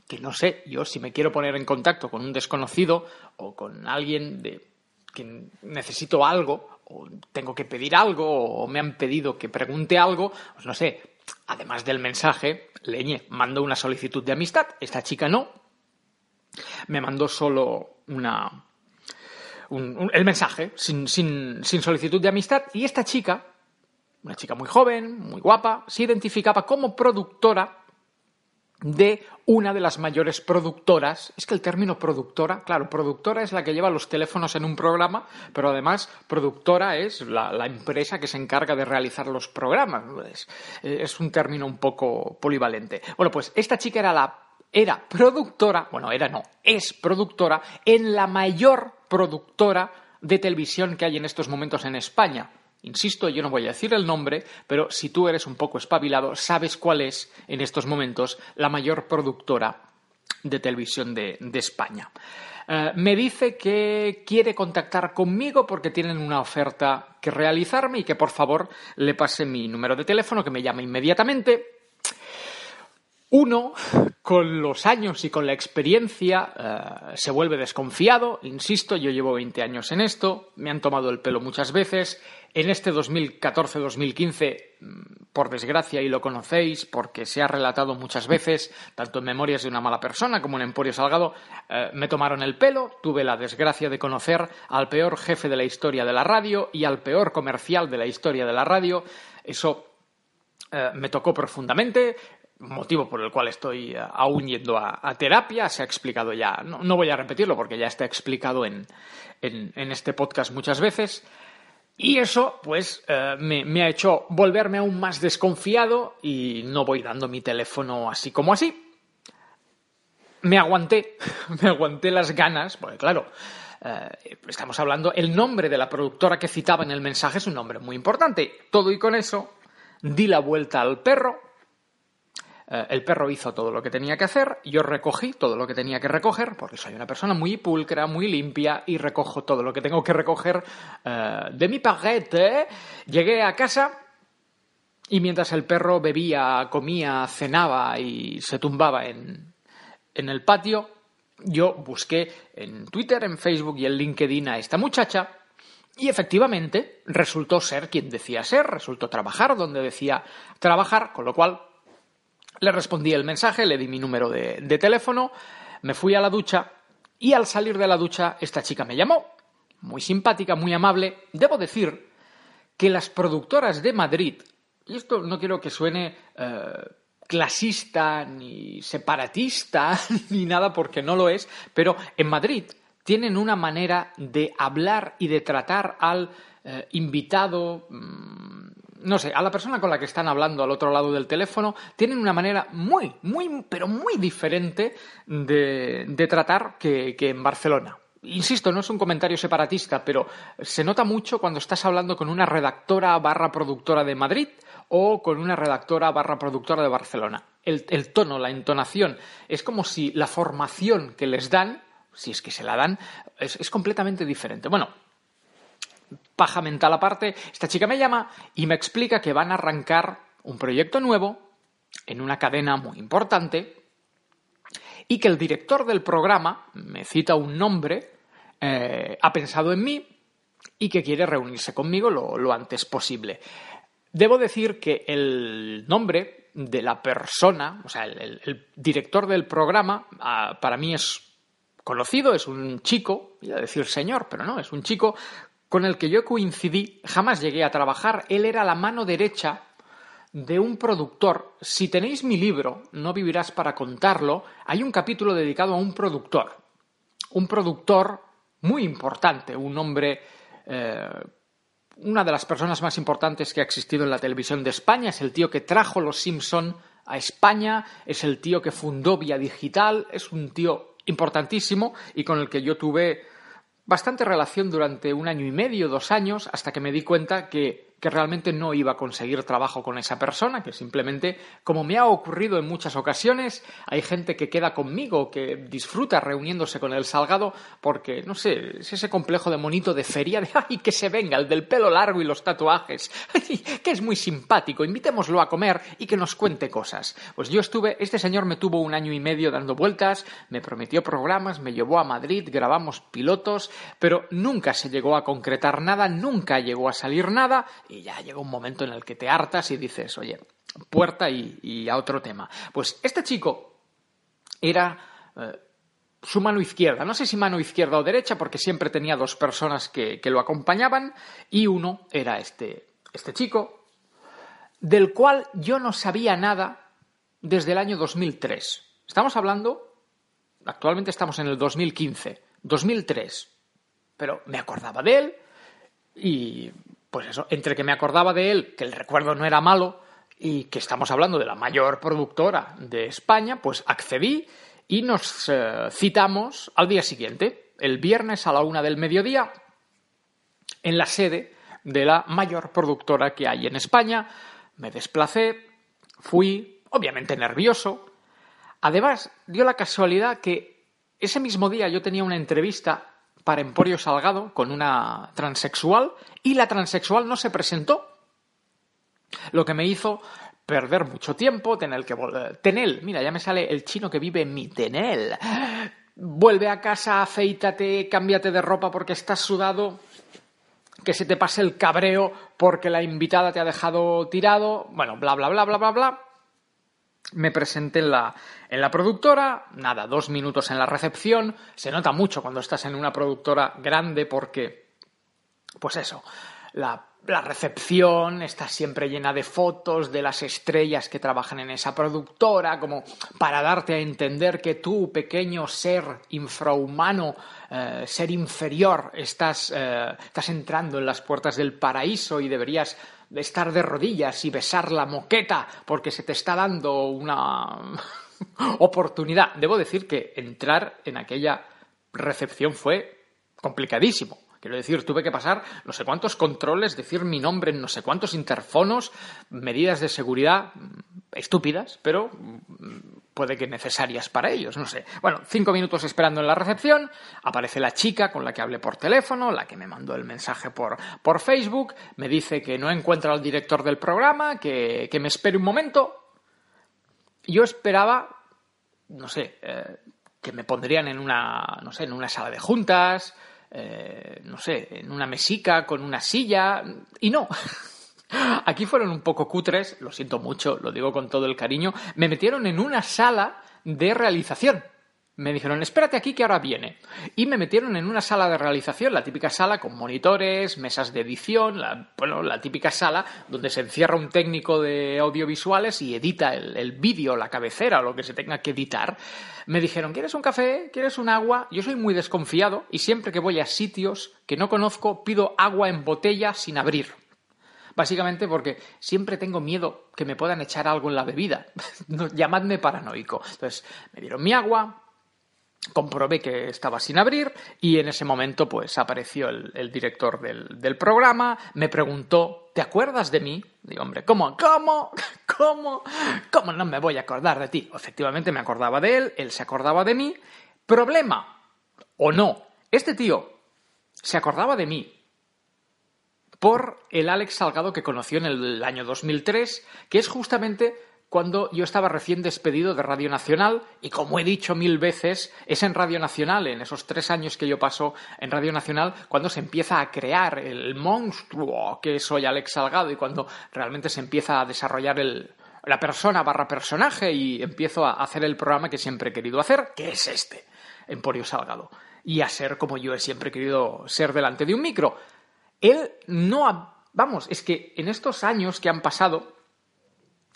Que no sé, yo si me quiero poner en contacto con un desconocido o con alguien de que necesito algo, o tengo que pedir algo, o me han pedido que pregunte algo, pues no sé, además del mensaje, Leñe mandó una solicitud de amistad, esta chica no. Me mandó solo una. el mensaje, sin, sin, sin solicitud de amistad, y esta chica, una chica muy joven, muy guapa, se identificaba como productora de una de las mayores productoras. Es que el término productora, claro, productora es la que lleva los teléfonos en un programa, pero además productora es la, empresa que se encarga de realizar los programas. Es, es, un término un poco polivalente. Bueno, pues esta chica era la era productora, bueno, era no, es productora en la mayor productora de televisión que hay en estos momentos en España. Insisto, yo no voy a decir el nombre, pero si tú eres un poco espabilado, sabes cuál es en estos momentos la mayor productora de televisión de, de España. Eh, me dice que quiere contactar conmigo porque tienen una oferta que realizarme y que por favor le pase mi número de teléfono, que me llame inmediatamente. Uno, con los años y con la experiencia, eh, se vuelve desconfiado. Insisto, yo llevo 20 años en esto, me han tomado el pelo muchas veces. En este 2014-2015, mm, por desgracia, y lo conocéis porque se ha relatado muchas veces, tanto en Memorias de una mala persona como en Emporio Salgado, eh, me tomaron el pelo. Tuve la desgracia de conocer al peor jefe de la historia de la radio y al peor comercial de la historia de la radio. Eso eh, me tocó profundamente motivo por el cual estoy eh, aún yendo a, terapia, se ha explicado ya, no, voy a repetirlo porque ya está explicado en, en, este podcast muchas veces. Y eso, pues, eh, me, ha hecho volverme aún más desconfiado y no voy dando mi teléfono así como así. Me aguanté, me aguanté las ganas, porque claro, eh, estamos hablando, el nombre de la productora que citaba en el mensaje es un nombre muy importante. Todo y con eso, di la vuelta al perro, eh, el perro hizo todo lo que tenía que hacer, yo recogí todo lo que tenía que recoger, porque soy una persona muy pulcra, muy limpia y recojo todo lo que tengo que recoger eh, de mi paquete. Llegué a casa y mientras el perro bebía, comía, cenaba y se tumbaba en, en el patio, yo busqué en Twitter, en Facebook y en LinkedIn a esta muchacha y efectivamente resultó ser quien decía ser, resultó trabajar donde decía trabajar, con lo cual le respondí el mensaje, le di mi número de, teléfono, me fui a la ducha y al salir de la ducha esta chica me llamó, muy simpática, muy amable. Debo decir que las productoras de Madrid, y esto no quiero que suene eh, clasista ni separatista ni nada porque no lo es, pero en Madrid tienen una manera de hablar y de tratar al eh, invitado, mm, no sé, a la persona con la que están hablando al otro lado del teléfono, tienen una manera muy, muy, pero muy diferente de, tratar que, en Barcelona. Insisto, no es un comentario separatista, pero se nota mucho cuando estás hablando con una redactora barra productora de Madrid o con una redactora barra productora de Barcelona. El, tono, la entonación, es como si la formación que les dan, si es que se la dan, es completamente diferente. Bueno, paja mental aparte, esta chica me llama y me explica que van a arrancar un proyecto nuevo en una cadena muy importante y que el director del programa, me cita un nombre, eh, ha pensado en mí y que quiere reunirse conmigo lo, antes posible. Debo decir que el nombre de la persona, o sea, el, director del programa, ah, para mí es conocido, es un chico, iba a decir señor, pero no, es un chico con el que yo coincidí, jamás llegué a trabajar. Él era la mano derecha de un productor. Si tenéis mi libro, No vivirás para contarlo, hay un capítulo dedicado a un productor. Un productor muy importante, un hombre, eh, una de las personas más importantes que ha existido en la televisión de España, es el tío que trajo Los Simpson a España, es el tío que fundó Vía Digital, es un tío importantísimo y con el que yo tuve bastante relación durante un año y medio, dos años, hasta que me di cuenta que que realmente no iba a conseguir trabajo con esa persona, que simplemente, como me ha ocurrido en muchas ocasiones, hay gente que queda conmigo, que disfruta reuniéndose con el Salgado, porque, no sé, es ese complejo de monito de feria de, ay, que se venga, el del pelo largo y los tatuajes, que es muy simpático, invitémoslo a comer y que nos cuente cosas. Pues yo estuve, este señor me tuvo un año y medio dando vueltas, me prometió programas, me llevó a Madrid, grabamos pilotos, pero nunca se llegó a concretar nada, nunca llegó a salir nada, y ya llega un momento en el que te hartas y dices, oye, puerta y, a otro tema. Pues este chico era eh, su mano izquierda, no sé si mano izquierda o derecha, porque siempre tenía dos personas que, lo acompañaban, y uno era este, este chico, del cual yo no sabía nada desde el año 2003. Estamos hablando, actualmente estamos en el 2015, 2003, pero me acordaba de él y pues eso, entre que me acordaba de él, que el recuerdo no era malo, y que estamos hablando de la mayor productora de España, pues accedí y nos eh, citamos al día siguiente, el viernes a la una del mediodía, en la sede de la mayor productora que hay en España. Me desplacé, fui, obviamente nervioso. Además, dio la casualidad que ese mismo día yo tenía una entrevista para Emporio Salgado con una transexual y la transexual no se presentó. Lo que me hizo perder mucho tiempo, tener que volver. Tenel, mira, ya me sale el chino que vive en mi Tenel. Vuelve a casa, afeítate, cámbiate de ropa porque estás sudado, que se te pase el cabreo porque la invitada te ha dejado tirado, bueno, bla, bla, bla, bla, bla, bla. Me presenté en la, en la productora, nada, dos minutos en la recepción. Se nota mucho cuando estás en una productora grande porque, pues eso, la, la, recepción está siempre llena de fotos de las estrellas que trabajan en esa productora, como para darte a entender que tú, pequeño ser infrahumano, eh, ser inferior, estás, eh, estás entrando en las puertas del paraíso y deberías estar de rodillas y besar la moqueta porque se te está dando una oportunidad. Debo decir que entrar en aquella recepción fue complicadísimo Quiero decir, tuve que pasar no sé cuántos controles, decir mi nombre en no sé cuántos interfonos, medidas de seguridad mm, estúpidas, pero mm, puede que necesarias para ellos, no sé. Bueno, cinco minutos esperando en la recepción, aparece la chica con la que hablé por teléfono, la que me mandó el mensaje por, por Facebook, me dice que no encuentra al director del programa, que, que me espere un momento. Yo esperaba, no sé, eh, que me pondrían en una, no sé, en una sala de juntas, eh, no sé, en una mesica con una silla. Y no. Aquí fueron un poco cutres, lo siento mucho, lo digo con todo el cariño. Me metieron en una sala de realización me dijeron, espérate aquí que ahora viene. Y me metieron en una sala de realización, la típica sala con monitores, mesas de edición, la, bueno, la típica sala donde se encierra un técnico de audiovisuales y edita el, el vídeo, la cabecera o lo que se tenga que editar. Me dijeron, ¿quieres un café? ¿Quieres un agua? Yo soy muy desconfiado y siempre que voy a sitios que no conozco pido agua en botella sin abrir. Básicamente porque siempre tengo miedo que me puedan echar algo en la bebida. Llamadme paranoico. Entonces, me dieron mi agua, comprobé que estaba sin abrir y en ese momento pues apareció el, director del, programa, me preguntó, ¿te acuerdas de mí? Digo, hombre, ¿cómo? ¿Cómo? ¿Cómo? ¿Cómo no me voy a acordar de ti? Efectivamente me acordaba de él, él se acordaba de mí. Problema, o no, este tío se acordaba de mí por el Alex Salgado que conoció en el año 2003, que es justamente cuando yo estaba recién despedido de Radio Nacional y como he dicho mil veces, es en Radio Nacional, en esos tres años que yo paso en Radio Nacional, cuando se empieza a crear el monstruo que soy Alex Salgado y cuando realmente se empieza a desarrollar el, la persona barra personaje y empiezo a hacer el programa que siempre he querido hacer, que es este, Emporio Salgado, y a ser como yo he siempre querido ser delante de un micro. Él no ha... Vamos, es que en estos años que han pasado,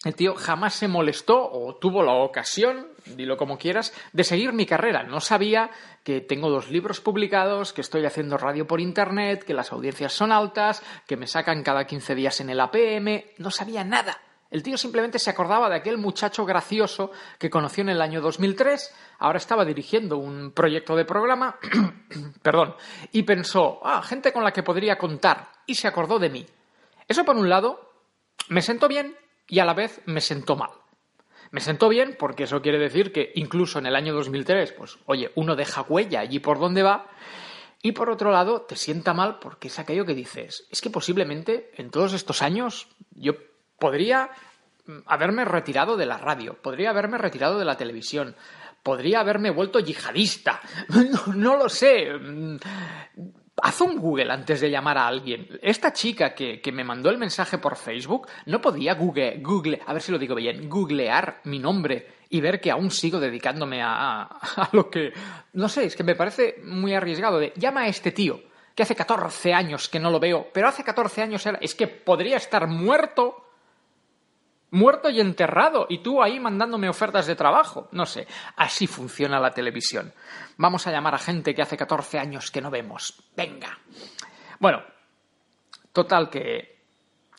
el tío jamás se molestó o tuvo la ocasión, dilo como quieras, de seguir mi carrera. No sabía que tengo dos libros publicados, que estoy haciendo radio por internet, que las audiencias son altas, que me sacan cada 15 días en el APM. No sabía nada. El tío simplemente se acordaba de aquel muchacho gracioso que conoció en el año 2003, ahora estaba dirigiendo un proyecto de programa, perdón, y pensó, ah, gente con la que podría contar, y se acordó de mí. Eso por un lado, me sentó bien, y a la vez me sentó mal. Me sentó bien porque eso quiere decir que incluso en el año 2003, pues oye, uno deja huella allí por donde va. Y por otro lado, te sienta mal porque es aquello que dices, es que posiblemente en todos estos años yo podría mm, haberme retirado de la radio, podría haberme retirado de la televisión, podría haberme vuelto yihadista, no, lo sé, mm, haz un Google antes de llamar a alguien. Esta chica que, me mandó el mensaje por Facebook no podía Google, Google, a ver si lo digo bien, googlear mi nombre y ver que aún sigo dedicándome a, a, lo que... No sé, es que me parece muy arriesgado de llama a este tío, que hace 14 años que no lo veo, pero hace 14 años era... Es que podría estar muerto muerto y enterrado, y tú ahí mandándome ofertas de trabajo. No sé, así funciona la televisión. Vamos a llamar a gente que hace 14 años que no vemos. Venga. Bueno, total que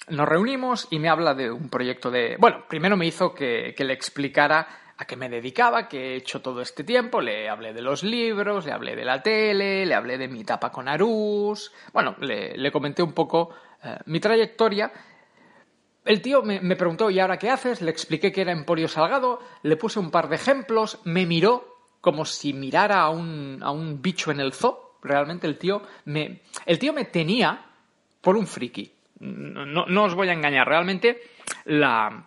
nos reunimos y me habla de un proyecto de... Bueno, primero me hizo que, que le explicara a qué me dedicaba, qué he hecho todo este tiempo. Le hablé de los libros, le hablé de la tele, le hablé de mi etapa con Arús. Bueno, le, le comenté un poco eh, mi trayectoria. El tío me, preguntó, ¿y ahora qué haces? Le expliqué que era Emporio Salgado, le puse un par de ejemplos, me miró como si mirara a un, a un bicho en el zoo. Realmente el tío me, el tío me tenía por un friki. No, no- no os voy a engañar, realmente la,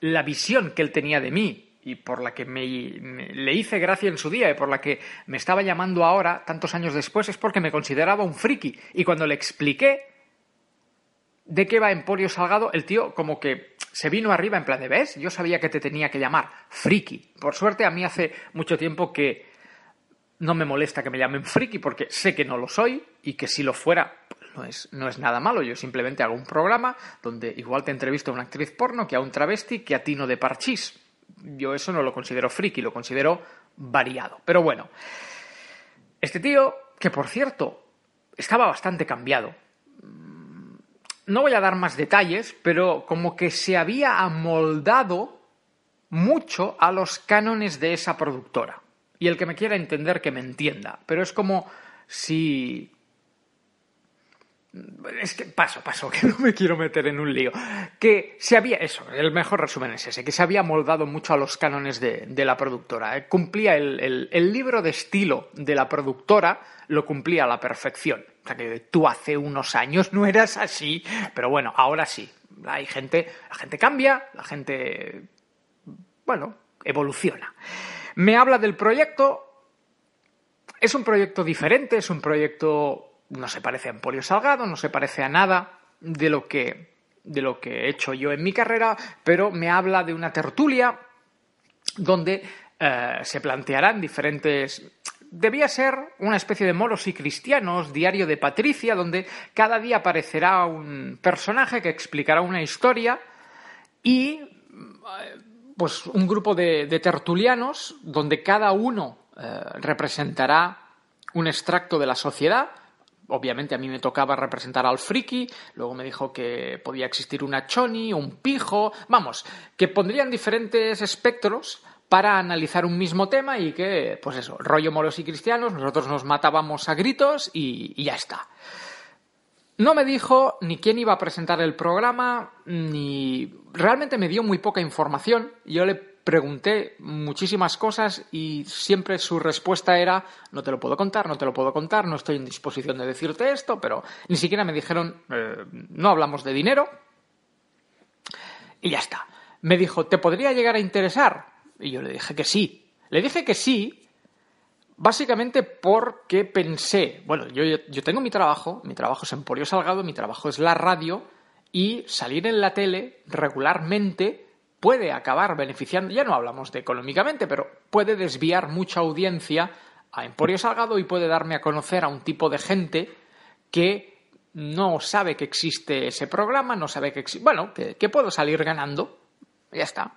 la visión que él tenía de mí y por la que me, me- le hice gracia en su día y por la que me estaba llamando ahora, tantos años después, es porque me consideraba un friki. Y cuando le expliqué de qué va Emporio Salgado, el tío como que se vino arriba en plan de, ¿ves? Yo sabía que te tenía que llamar friki. Por suerte, a mí hace mucho tiempo que no me molesta que me llamen friki porque sé que no lo soy y que si lo fuera no es, no es nada malo. Yo simplemente hago un programa donde igual te entrevisto a una actriz porno que a un travesti que a Tino de Parchís. Yo eso no lo considero friki, lo considero variado. Pero bueno, este tío, que por cierto, estaba bastante cambiado. No voy a dar más detalles, pero como que se había amoldado mucho a los cánones de esa productora. Y el que me quiera entender, que me entienda. Pero es como si... Es que paso, paso, que no me quiero meter en un lío. Que se había, eso, el mejor resumen es ese, que se había moldado mucho a los cánones de, de la productora. Eh, Cumplía el, el- el libro de estilo de la productora, lo cumplía a la perfección. Que tú hace unos años no eras así, pero bueno, ahora sí. Hay gente, la gente cambia, la gente bueno, evoluciona. Me habla del proyecto. Es un proyecto diferente, es un proyecto. No se parece a Emporio Salgado, no se parece a nada de lo que, de lo que he hecho yo en mi carrera, pero me habla de una tertulia donde eh, se plantearán diferentes. Debía ser una especie de moros y cristianos, diario de Patricia, donde cada día aparecerá un personaje que explicará una historia y pues un grupo de, de tertulianos donde cada uno eh, representará un extracto de la sociedad. Obviamente a mí me tocaba representar al friki, luego me dijo que podía existir una choni, un pijo, vamos, que pondrían diferentes espectros para analizar un mismo tema y que, pues eso, rollo moros y cristianos, nosotros nos matábamos a gritos y, ya está. No me dijo ni quién iba a presentar el programa, ni realmente me dio muy poca información. Yo le pregunté muchísimas cosas y siempre su respuesta era no te lo puedo contar, no te lo puedo contar, no estoy en disposición de decirte esto, pero ni siquiera me dijeron eh, no hablamos de dinero y ya está. Me dijo, ¿te podría llegar a interesar? Y yo le dije que sí. Le dije que sí Básicamente porque pensé, bueno, yo, yo tengo mi trabajo, mi trabajo es Emporio Salgado, mi trabajo es la radio y salir en la tele regularmente puede acabar beneficiando, ya no hablamos de económicamente, pero puede desviar mucha audiencia a Emporio Salgado y puede darme a conocer a un tipo de gente que no sabe que existe ese programa, no sabe que existe, bueno, que, que puedo salir ganando, ya está.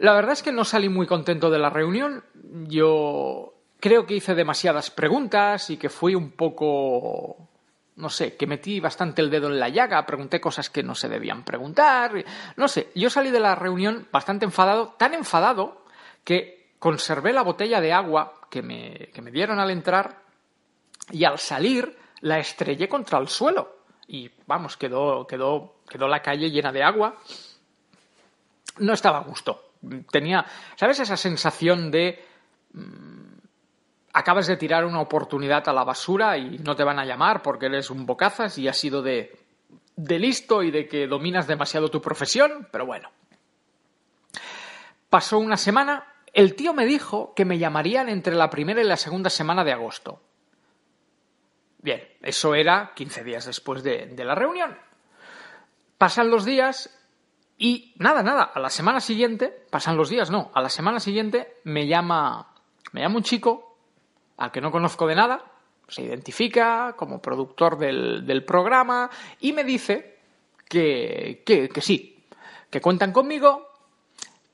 La verdad es que no salí muy contento de la reunión. Yo creo que hice demasiadas preguntas y que fui un poco, no sé, que metí bastante el dedo en la llaga, pregunté cosas que no se debían preguntar. No sé, yo salí de la reunión bastante enfadado, tan enfadado que conservé la botella de agua que me, que me dieron al entrar y al salir la estrellé contra el suelo. Y vamos, quedó, quedó, quedó la calle llena de agua. No estaba a gusto tenía, ¿sabes esa sensación de mmm, acabas de tirar una oportunidad a la basura y no te van a llamar porque eres un bocazas y has sido de, de listo y de que dominas demasiado tu profesión? Pero bueno. Pasó una semana, el tío me dijo que me llamarían entre la primera y la segunda semana de agosto. Bien, eso era 15 días después de, de la reunión. Pasan los días y nada, nada, a la semana siguiente, pasan los días, no, a la semana siguiente me llama, me llama un chico al que no conozco de nada, se identifica como productor del, del programa y me dice que, que, que, sí, que cuentan conmigo,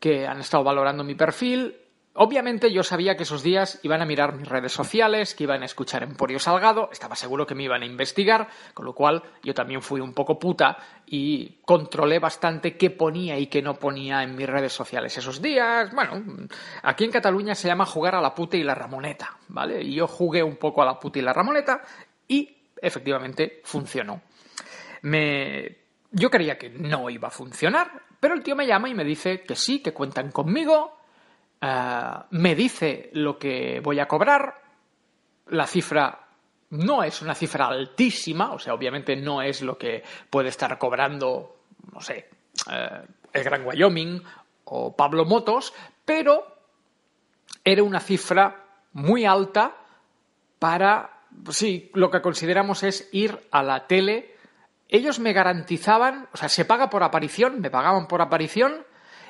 que han estado valorando mi perfil, Obviamente yo sabía que esos días iban a mirar mis redes sociales, que iban a escuchar Emporio Salgado, estaba seguro que me iban a investigar, con lo cual yo también fui un poco puta y controlé bastante qué ponía y qué no ponía en mis redes sociales esos días. Bueno, aquí en Cataluña se llama jugar a la puta y la ramoneta, ¿vale? Y yo jugué un poco a la puta y la ramoneta y efectivamente funcionó. Me... Yo creía que no iba a funcionar, pero el tío me llama y me dice que sí, que cuentan conmigo, eh, me dice lo que voy a cobrar, la cifra no es una cifra altísima, o sea, obviamente no es lo que puede estar cobrando, no sé, eh, el Gran Wyoming o Pablo Motos, pero era una cifra muy alta para, sí, lo que consideramos es ir a la tele. Ellos me garantizaban, o sea, se paga por aparición, me pagaban por aparición,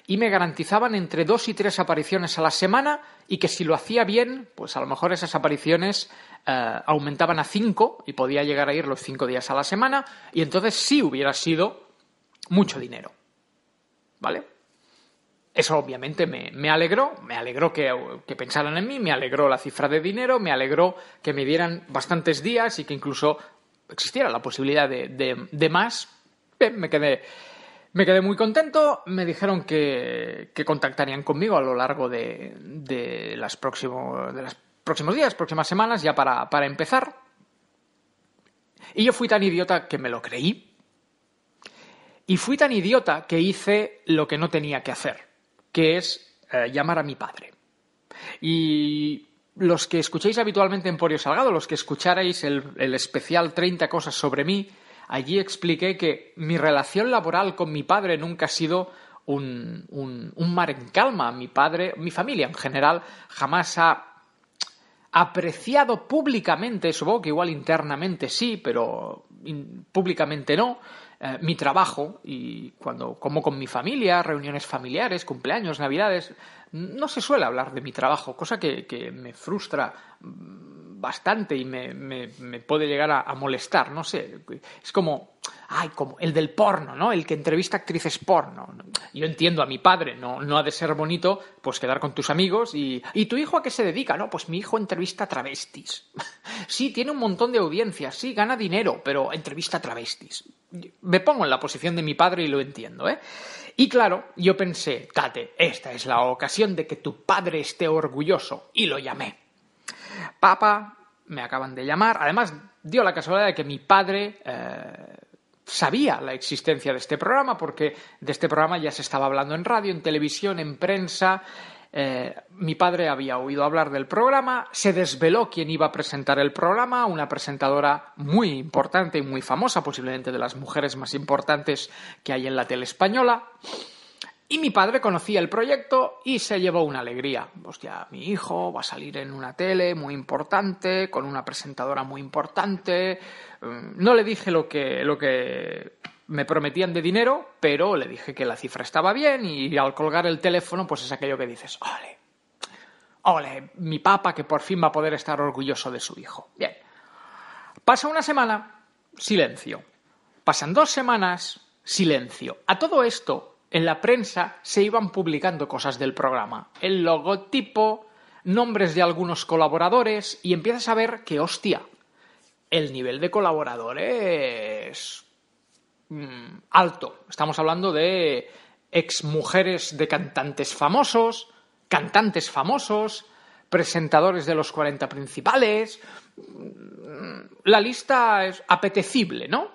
y me garantizaban entre dos y tres apariciones a la semana y que si lo hacía bien, pues a lo mejor esas apariciones eh, aumentaban a cinco y podía llegar a ir los cinco días a la semana y entonces sí hubiera sido mucho dinero. ¿Vale? Eso obviamente me, alegró, me alegró que, pensaran en mí, me alegró la cifra de dinero, me alegró que me dieran bastantes días y que incluso existiera la posibilidad de, de más. Bien, me quedé, me quedé muy contento, me dijeron que, contactarían conmigo a lo largo de, de, los próximos días, próximas semanas, ya para, para empezar. Y yo fui tan idiota que me lo creí. Y fui tan idiota que hice lo que no tenía que hacer, que es eh, llamar a mi padre. Y los que escuchéis habitualmente Emporio Salgado, los que escucharais el, el especial 30 cosas sobre mí, allí expliqué que mi relación laboral con mi padre nunca ha sido un, mar en calma. Mi padre, mi familia en general, jamás ha apreciado públicamente, supongo que igual internamente sí, pero públicamente no, eh, mi trabajo y cuando como con mi familia, reuniones familiares, cumpleaños, navidades, no se suele hablar de mi trabajo, cosa que, que me frustra bastante y me, puede llegar a, molestar, no sé. Es como, ay, como el del porno, ¿no? El que entrevista actrices porno. Yo entiendo a mi padre, no, no ha de ser bonito, pues quedar con tus amigos y, ¿y tu hijo a qué se dedica? No, pues mi hijo entrevista travestis. sí, tiene un montón de audiencias, sí, gana dinero, pero entrevista travestis. Me pongo en la posición de mi padre y lo entiendo, ¿eh? Y claro, yo pensé, Tate, esta es la ocasión de que tu padre esté orgulloso, y lo llamé. Papa, me acaban de llamar. Además, dio la casualidad de que mi padre eh, sabía la existencia de este programa, porque de este programa ya se estaba hablando en radio, en televisión, en prensa. Eh, mi padre había oído hablar del programa, se desveló quién iba a presentar el programa, una presentadora muy importante y muy famosa, posiblemente de las mujeres más importantes que hay en la tele española. Y mi padre conocía el proyecto y se llevó una alegría. Hostia, mi hijo va a salir en una tele muy importante, con una presentadora muy importante. Mm, no le dije lo que, lo que me prometían de dinero, pero le dije que la cifra estaba bien y al colgar el teléfono, pues es aquello que dices, ole, ole, mi papa que por fin va a poder estar orgulloso de su hijo. Bien. Pasa una semana, silencio. Pasan dos semanas, silencio. A todo esto, en la prensa se iban publicando cosas del programa. El logotipo, nombres de algunos colaboradores y empiezas a ver que, hostia, el nivel de colaboradores mm, alto. Estamos hablando de exmujeres de cantantes famosos, cantantes famosos, presentadores de los 40 principales. Mm, la lista es apetecible, ¿no?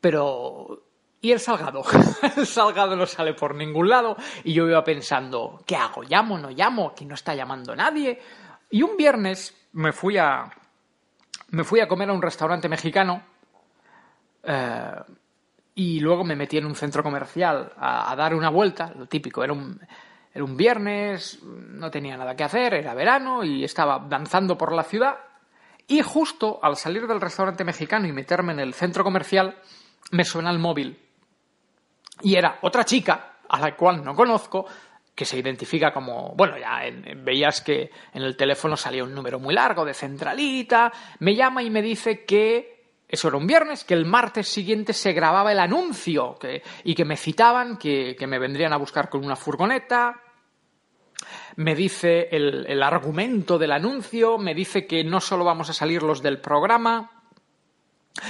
Pero y el Salgado. el Salgado no sale por ningún lado. Y yo iba pensando, ¿qué hago? ¿Llamo? ¿No llamo? Aquí no está llamando nadie. Y un viernes me fui a, me fui a comer a un restaurante mexicano. Eh, y luego me metí en un centro comercial a, dar una vuelta, lo típico, era un, era un viernes, no tenía nada que hacer, era verano y estaba danzando por la ciudad. Y justo al salir del restaurante mexicano y meterme en el centro comercial, me suena el móvil y era otra chica, a la cual no conozco, que se identifica como, bueno, ya veías que en el teléfono salía un número muy largo de centralita, me llama y me dice que eso era un viernes, que el martes siguiente se grababa el anuncio que, y que me citaban, que, que me vendrían a buscar con una furgoneta. me dice el, el argumento del anuncio, me dice que no solo vamos a salir los del programa,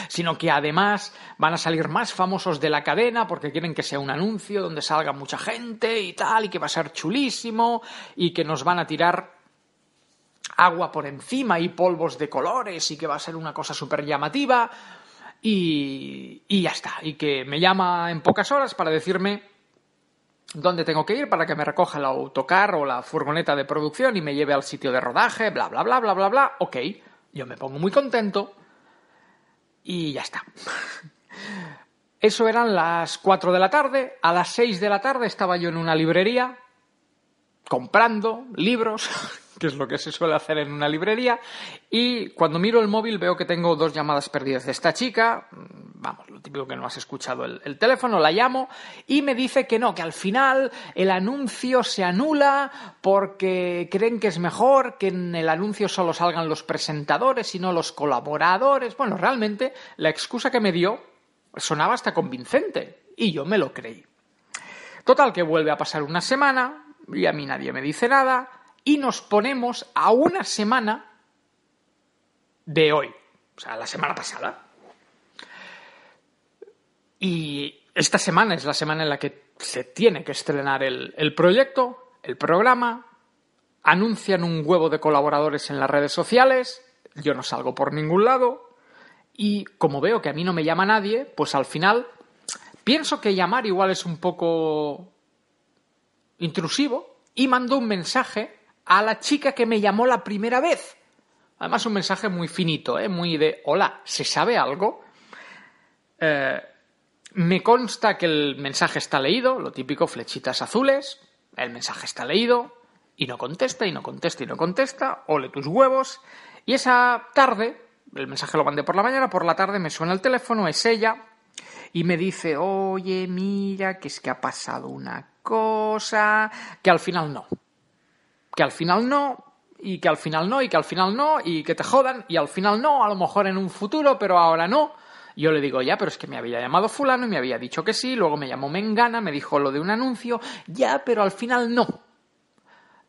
sino que además van a salir más famosos de la cadena porque quieren que sea un anuncio donde salga mucha gente y tal, y que va a ser chulísimo, y que nos van a tirar agua por encima y polvos de colores, y que va a ser una cosa súper llamativa, y, y ya está, y que me llama en pocas horas para decirme dónde tengo que ir para que me recoja el autocar o la furgoneta de producción y me lleve al sitio de rodaje, bla, bla, bla, bla, bla, bla. Ok, yo me pongo muy contento y ya está. Eso eran las 4 de la tarde. A las 6 de la tarde estaba yo en una librería comprando libros, que es lo que se suele hacer en una librería, y cuando miro el móvil veo que tengo dos llamadas perdidas de esta chica, vamos, lo típico que no has escuchado el, el, teléfono, la llamo y me dice que no, que al final el anuncio se anula porque creen que es mejor que en el anuncio solo salgan los presentadores y no los colaboradores. Bueno, realmente la excusa que me dio sonaba hasta convincente y yo me lo creí. Total, que vuelve a pasar una semana y a mí nadie me dice nada y nos ponemos a una semana de hoy, o sea, la semana pasada. Y esta semana es la semana en la que se tiene que estrenar el, proyecto, el programa, anuncian un huevo de colaboradores en las redes sociales, yo no salgo por ningún lado, y como veo que a mí no me llama nadie, pues al final pienso que llamar igual es un poco intrusivo, y mando un mensaje a la chica que me llamó la primera vez. Además, un mensaje muy finito, ¿eh? muy de, hola, ¿se sabe algo? Eh, me consta que el mensaje está leído, lo típico, flechitas azules, el mensaje está leído, y no contesta, y no contesta, y no contesta, ole tus huevos. Y esa tarde, el mensaje lo mandé por la mañana, por la tarde me suena el teléfono, es ella, y me dice, oye, mira, que es que ha pasado una cosa, que al final no. Que al final no, y que al final no, y que al final no, y que te jodan, y al final no, a lo mejor en un futuro, pero ahora no. Yo le digo, ya, pero es que me había llamado fulano y me había dicho que sí, luego me llamó Mengana, me dijo lo de un anuncio, ya, pero al final no.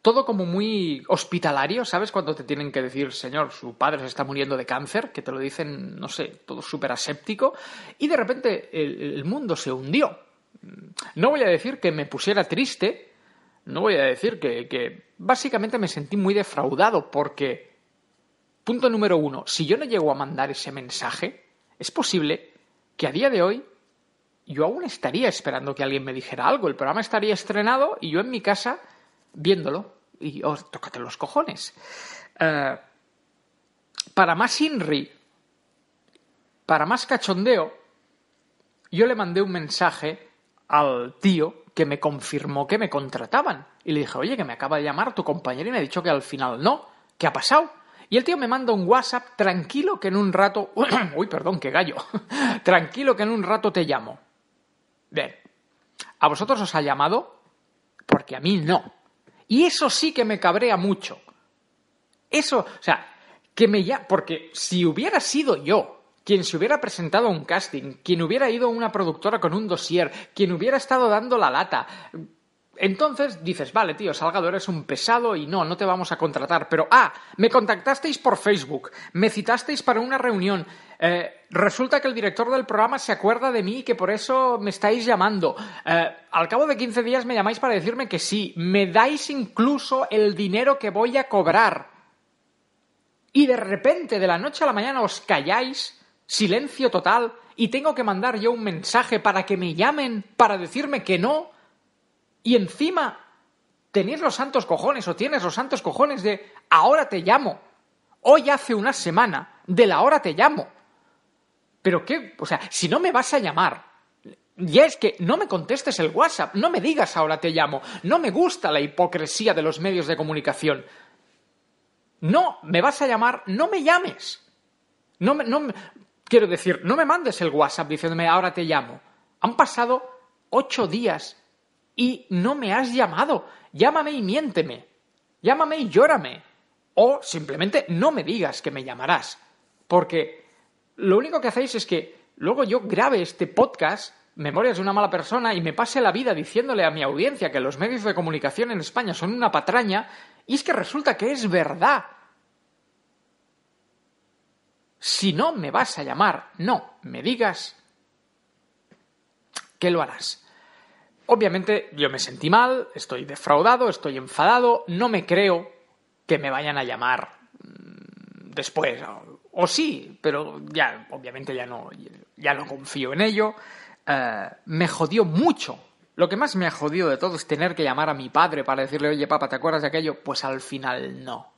Todo como muy hospitalario, ¿sabes? Cuando te tienen que decir, señor, su padre se está muriendo de cáncer, que te lo dicen, no sé, todo súper aséptico, y de repente el, el mundo se hundió. No voy a decir que me pusiera triste, no voy a decir que, básicamente me sentí muy defraudado porque, punto número uno, si yo no llego a mandar ese mensaje, es posible que a día de hoy yo aún estaría esperando que alguien me dijera algo. El programa estaría estrenado y yo en mi casa viéndolo. Y oh, tócate los cojones. Uh, para más INRI, para más cachondeo, yo le mandé un mensaje al tío que me confirmó que me contrataban. Y le dije, oye, que me acaba de llamar tu compañero y me ha dicho que al final no. ¿Qué ha pasado? Y el tío me manda un WhatsApp, tranquilo que en un rato... Uy, perdón, qué gallo. tranquilo que en un rato te llamo. Bien, ¿a vosotros os ha llamado? Porque a mí no. Y eso sí que me cabrea mucho. Eso, o sea, que me llame... Porque si hubiera sido yo quien se hubiera presentado a un casting, quien hubiera ido a una productora con un dossier, quien hubiera estado dando la lata. Entonces dices, vale, tío, Salgado, eres un pesado y no, no te vamos a contratar. Pero, ah, me contactasteis por Facebook, me citasteis para una reunión. Eh, resulta que el director del programa se acuerda de mí y que por eso me estáis llamando. Eh, al cabo de 15 días me llamáis para decirme que sí. Me dais incluso el dinero que voy a cobrar. Y de repente, de la noche a la mañana, os calláis silencio total y tengo que mandar yo un mensaje para que me llamen para decirme que no. Y encima tenéis los santos cojones o tienes los santos cojones de ahora te llamo. Hoy hace una semana de la hora te llamo. Pero qué, o sea, si no me vas a llamar, ya es que no me contestes el WhatsApp, no me digas ahora te llamo. No me gusta la hipocresía de los medios de comunicación. No, me vas a llamar, no me llames. No me, no, Quiero decir, no me mandes el WhatsApp diciéndome ahora te llamo. Han pasado ocho días y no me has llamado. Llámame y miénteme. Llámame y llórame. O simplemente no me digas que me llamarás. Porque lo único que hacéis es que luego yo grabe este podcast Memorias de una mala persona y me pase la vida diciéndole a mi audiencia que los medios de comunicación en España son una patraña, y es que resulta que es verdad. Si no me vas a llamar, no me digas que lo harás. Obviamente yo me sentí mal, estoy defraudado, estoy enfadado, no me creo que me vayan a llamar mm, después. O sí, pero ya, obviamente ya no, ya no confío en ello. Eh, me jodió mucho. Lo que más me ha jodido de todo es tener que llamar a mi padre para decirle, oye, papá, ¿te acuerdas de aquello? Pues al final no.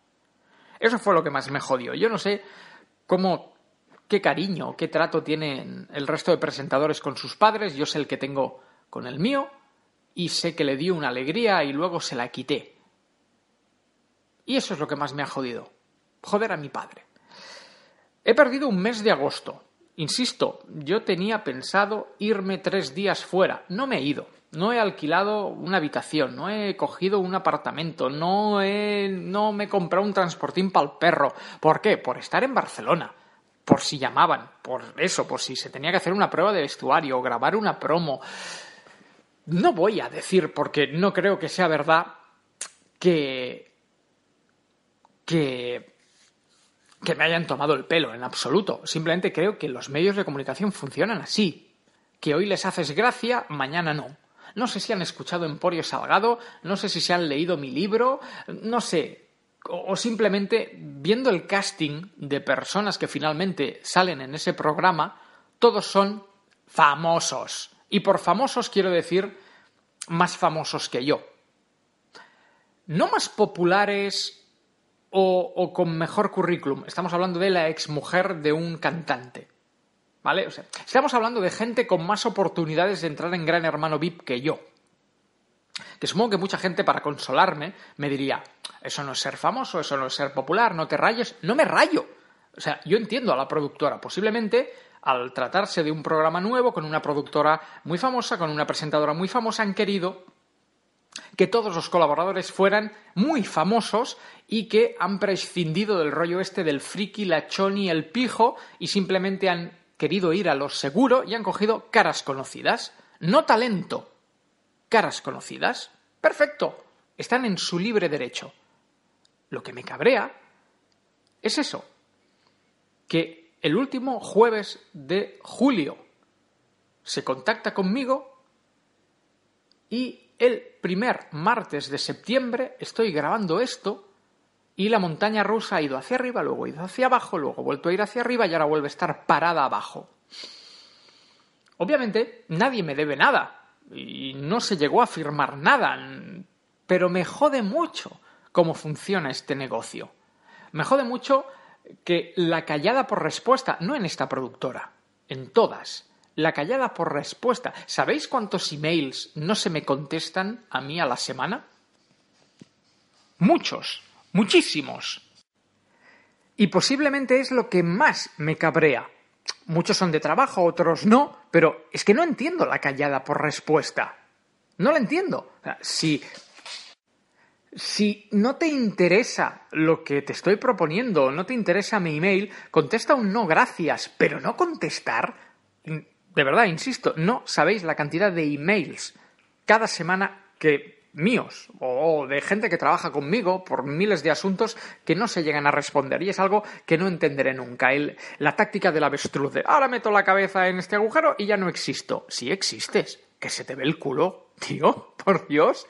Eso fue lo que más me jodió. Yo no sé cómo, qué cariño, qué trato tienen el resto de presentadores con sus padres. Yo sé el que tengo con el mío y sé que le dio una alegría y luego se la quité. Y eso es lo que más me ha jodido. Joder a mi padre. He perdido un mes de agosto. Insisto, yo tenía pensado irme tres días fuera. No me he ido. No he alquilado una habitación, no he cogido un apartamento, no, he, no me he comprado un transportín para el perro. ¿Por qué? Por estar en Barcelona. Por si llamaban, por eso, por si se tenía que hacer una prueba de vestuario o grabar una promo. No voy a decir, porque no creo que sea verdad, que. que que me hayan tomado el pelo, en absoluto. Simplemente creo que los medios de comunicación funcionan así. Que hoy les haces gracia, mañana no. No sé si han escuchado Emporio Salgado, no sé si se han leído mi libro, no sé. O, simplemente viendo el casting de personas que finalmente salen en ese programa, todos son famosos. Y por famosos quiero decir más famosos que yo. No más populares o, con mejor currículum. Estamos hablando de la exmujer de un cantante. ¿Vale? Estamos hablando de gente con más oportunidades de entrar en Gran Hermano VIP que yo. Que supongo que mucha gente, para consolarme, me diría: Eso no es ser famoso, eso no es ser popular, no te rayes. No me rayo. O sea, yo entiendo a la productora. Posiblemente, al tratarse de un programa nuevo, con una productora muy famosa, con una presentadora muy famosa, han querido que todos los colaboradores fueran muy famosos y que han prescindido del rollo este del friki, la choni, el pijo y simplemente han querido ir a lo seguro y han cogido caras conocidas. No talento, caras conocidas. Perfecto, están en su libre derecho. Lo que me cabrea es eso, que el último jueves de julio se contacta conmigo y el primer martes de septiembre estoy grabando esto y la montaña rusa ha ido hacia arriba, luego ha ido hacia abajo, luego ha vuelto a ir hacia arriba y ahora vuelve a estar parada abajo. Obviamente nadie me debe nada y no se llegó a firmar nada, pero me jode mucho cómo funciona este negocio. Me jode mucho que la callada por respuesta, no en esta productora, en todas, la callada por respuesta. ¿Sabéis cuántos emails no se me contestan a mí a la semana? Muchos, muchísimos. Y posiblemente es lo que más me cabrea. Muchos son de trabajo, otros no, pero es que no entiendo la callada por respuesta. No la entiendo. si, si no te interesa lo que te estoy proponiendo, no te interesa mi email, contesta un no gracias, pero no contestar de verdad, insisto, no sabéis la cantidad de emails cada semana que míos o de gente que trabaja conmigo por miles de asuntos que no se llegan a responder y es algo que no entenderé nunca. El, la táctica del avestruz de ahora meto la cabeza en este agujero y ya no existo. Si existes, que se te ve el culo, tío, por Dios.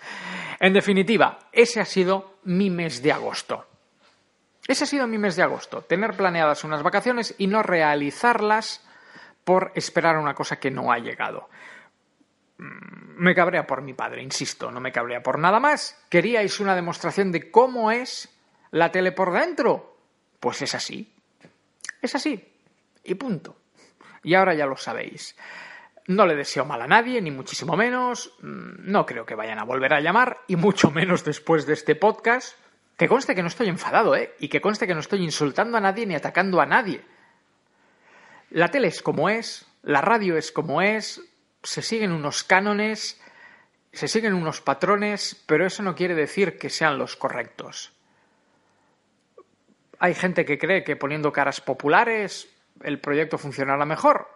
En definitiva, ese ha sido mi mes de agosto. Ese ha sido mi mes de agosto, tener planeadas unas vacaciones y no realizarlas por esperar una cosa que no ha llegado. Me cabrea por mi padre, insisto, no me cabrea por nada más. ¿Queríais una demostración de cómo es la tele por dentro? Pues es así. Es así. Y punto. Y ahora ya lo sabéis. No le deseo mal a nadie, ni muchísimo menos. Mm, no creo que vayan a volver a llamar, y mucho menos después de este podcast. Que conste que no estoy enfadado, ¿eh? Y que conste que no estoy insultando a nadie ni atacando a nadie. La tele es como es, la radio es como es, se siguen unos cánones, se siguen unos patrones, pero eso no quiere decir que sean los correctos. Hay gente que cree que poniendo caras populares el proyecto funcionará mejor.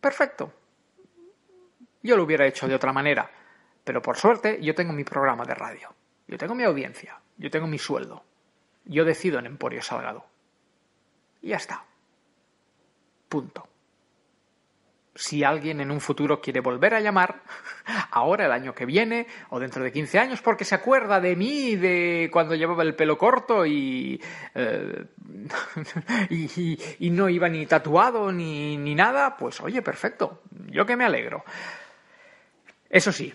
Perfecto. Yo lo hubiera hecho de otra manera. Pero por suerte, yo tengo mi programa de radio. Yo tengo mi audiencia. Yo tengo mi sueldo. Yo decido en Emporio Salgado. Y ya está. Punto. Si alguien en un futuro quiere volver a llamar, ahora el año que viene o dentro de 15 años, porque se acuerda de mí, de cuando llevaba el pelo corto y, eh, y, y- y no iba ni tatuado ni, ni nada, pues oye, perfecto. Yo que me alegro. Eso sí,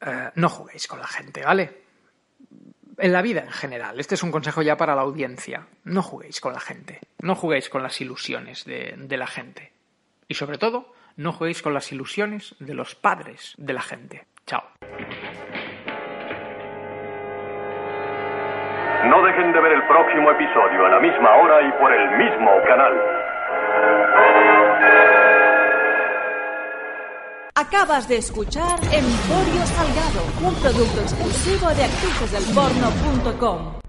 eh, no juguéis con la gente, ¿vale? En la vida en general, este es un consejo ya para la audiencia. No juguéis con la gente, no juguéis con las ilusiones de, la gente. Y sobre todo, no juguéis con las ilusiones de los padres de la gente. Chao. No dejen de ver el próximo episodio a la misma hora y por el mismo canal. Acabas de escuchar Emporio Salgado, un producto exclusivo de actricesdelporno.com.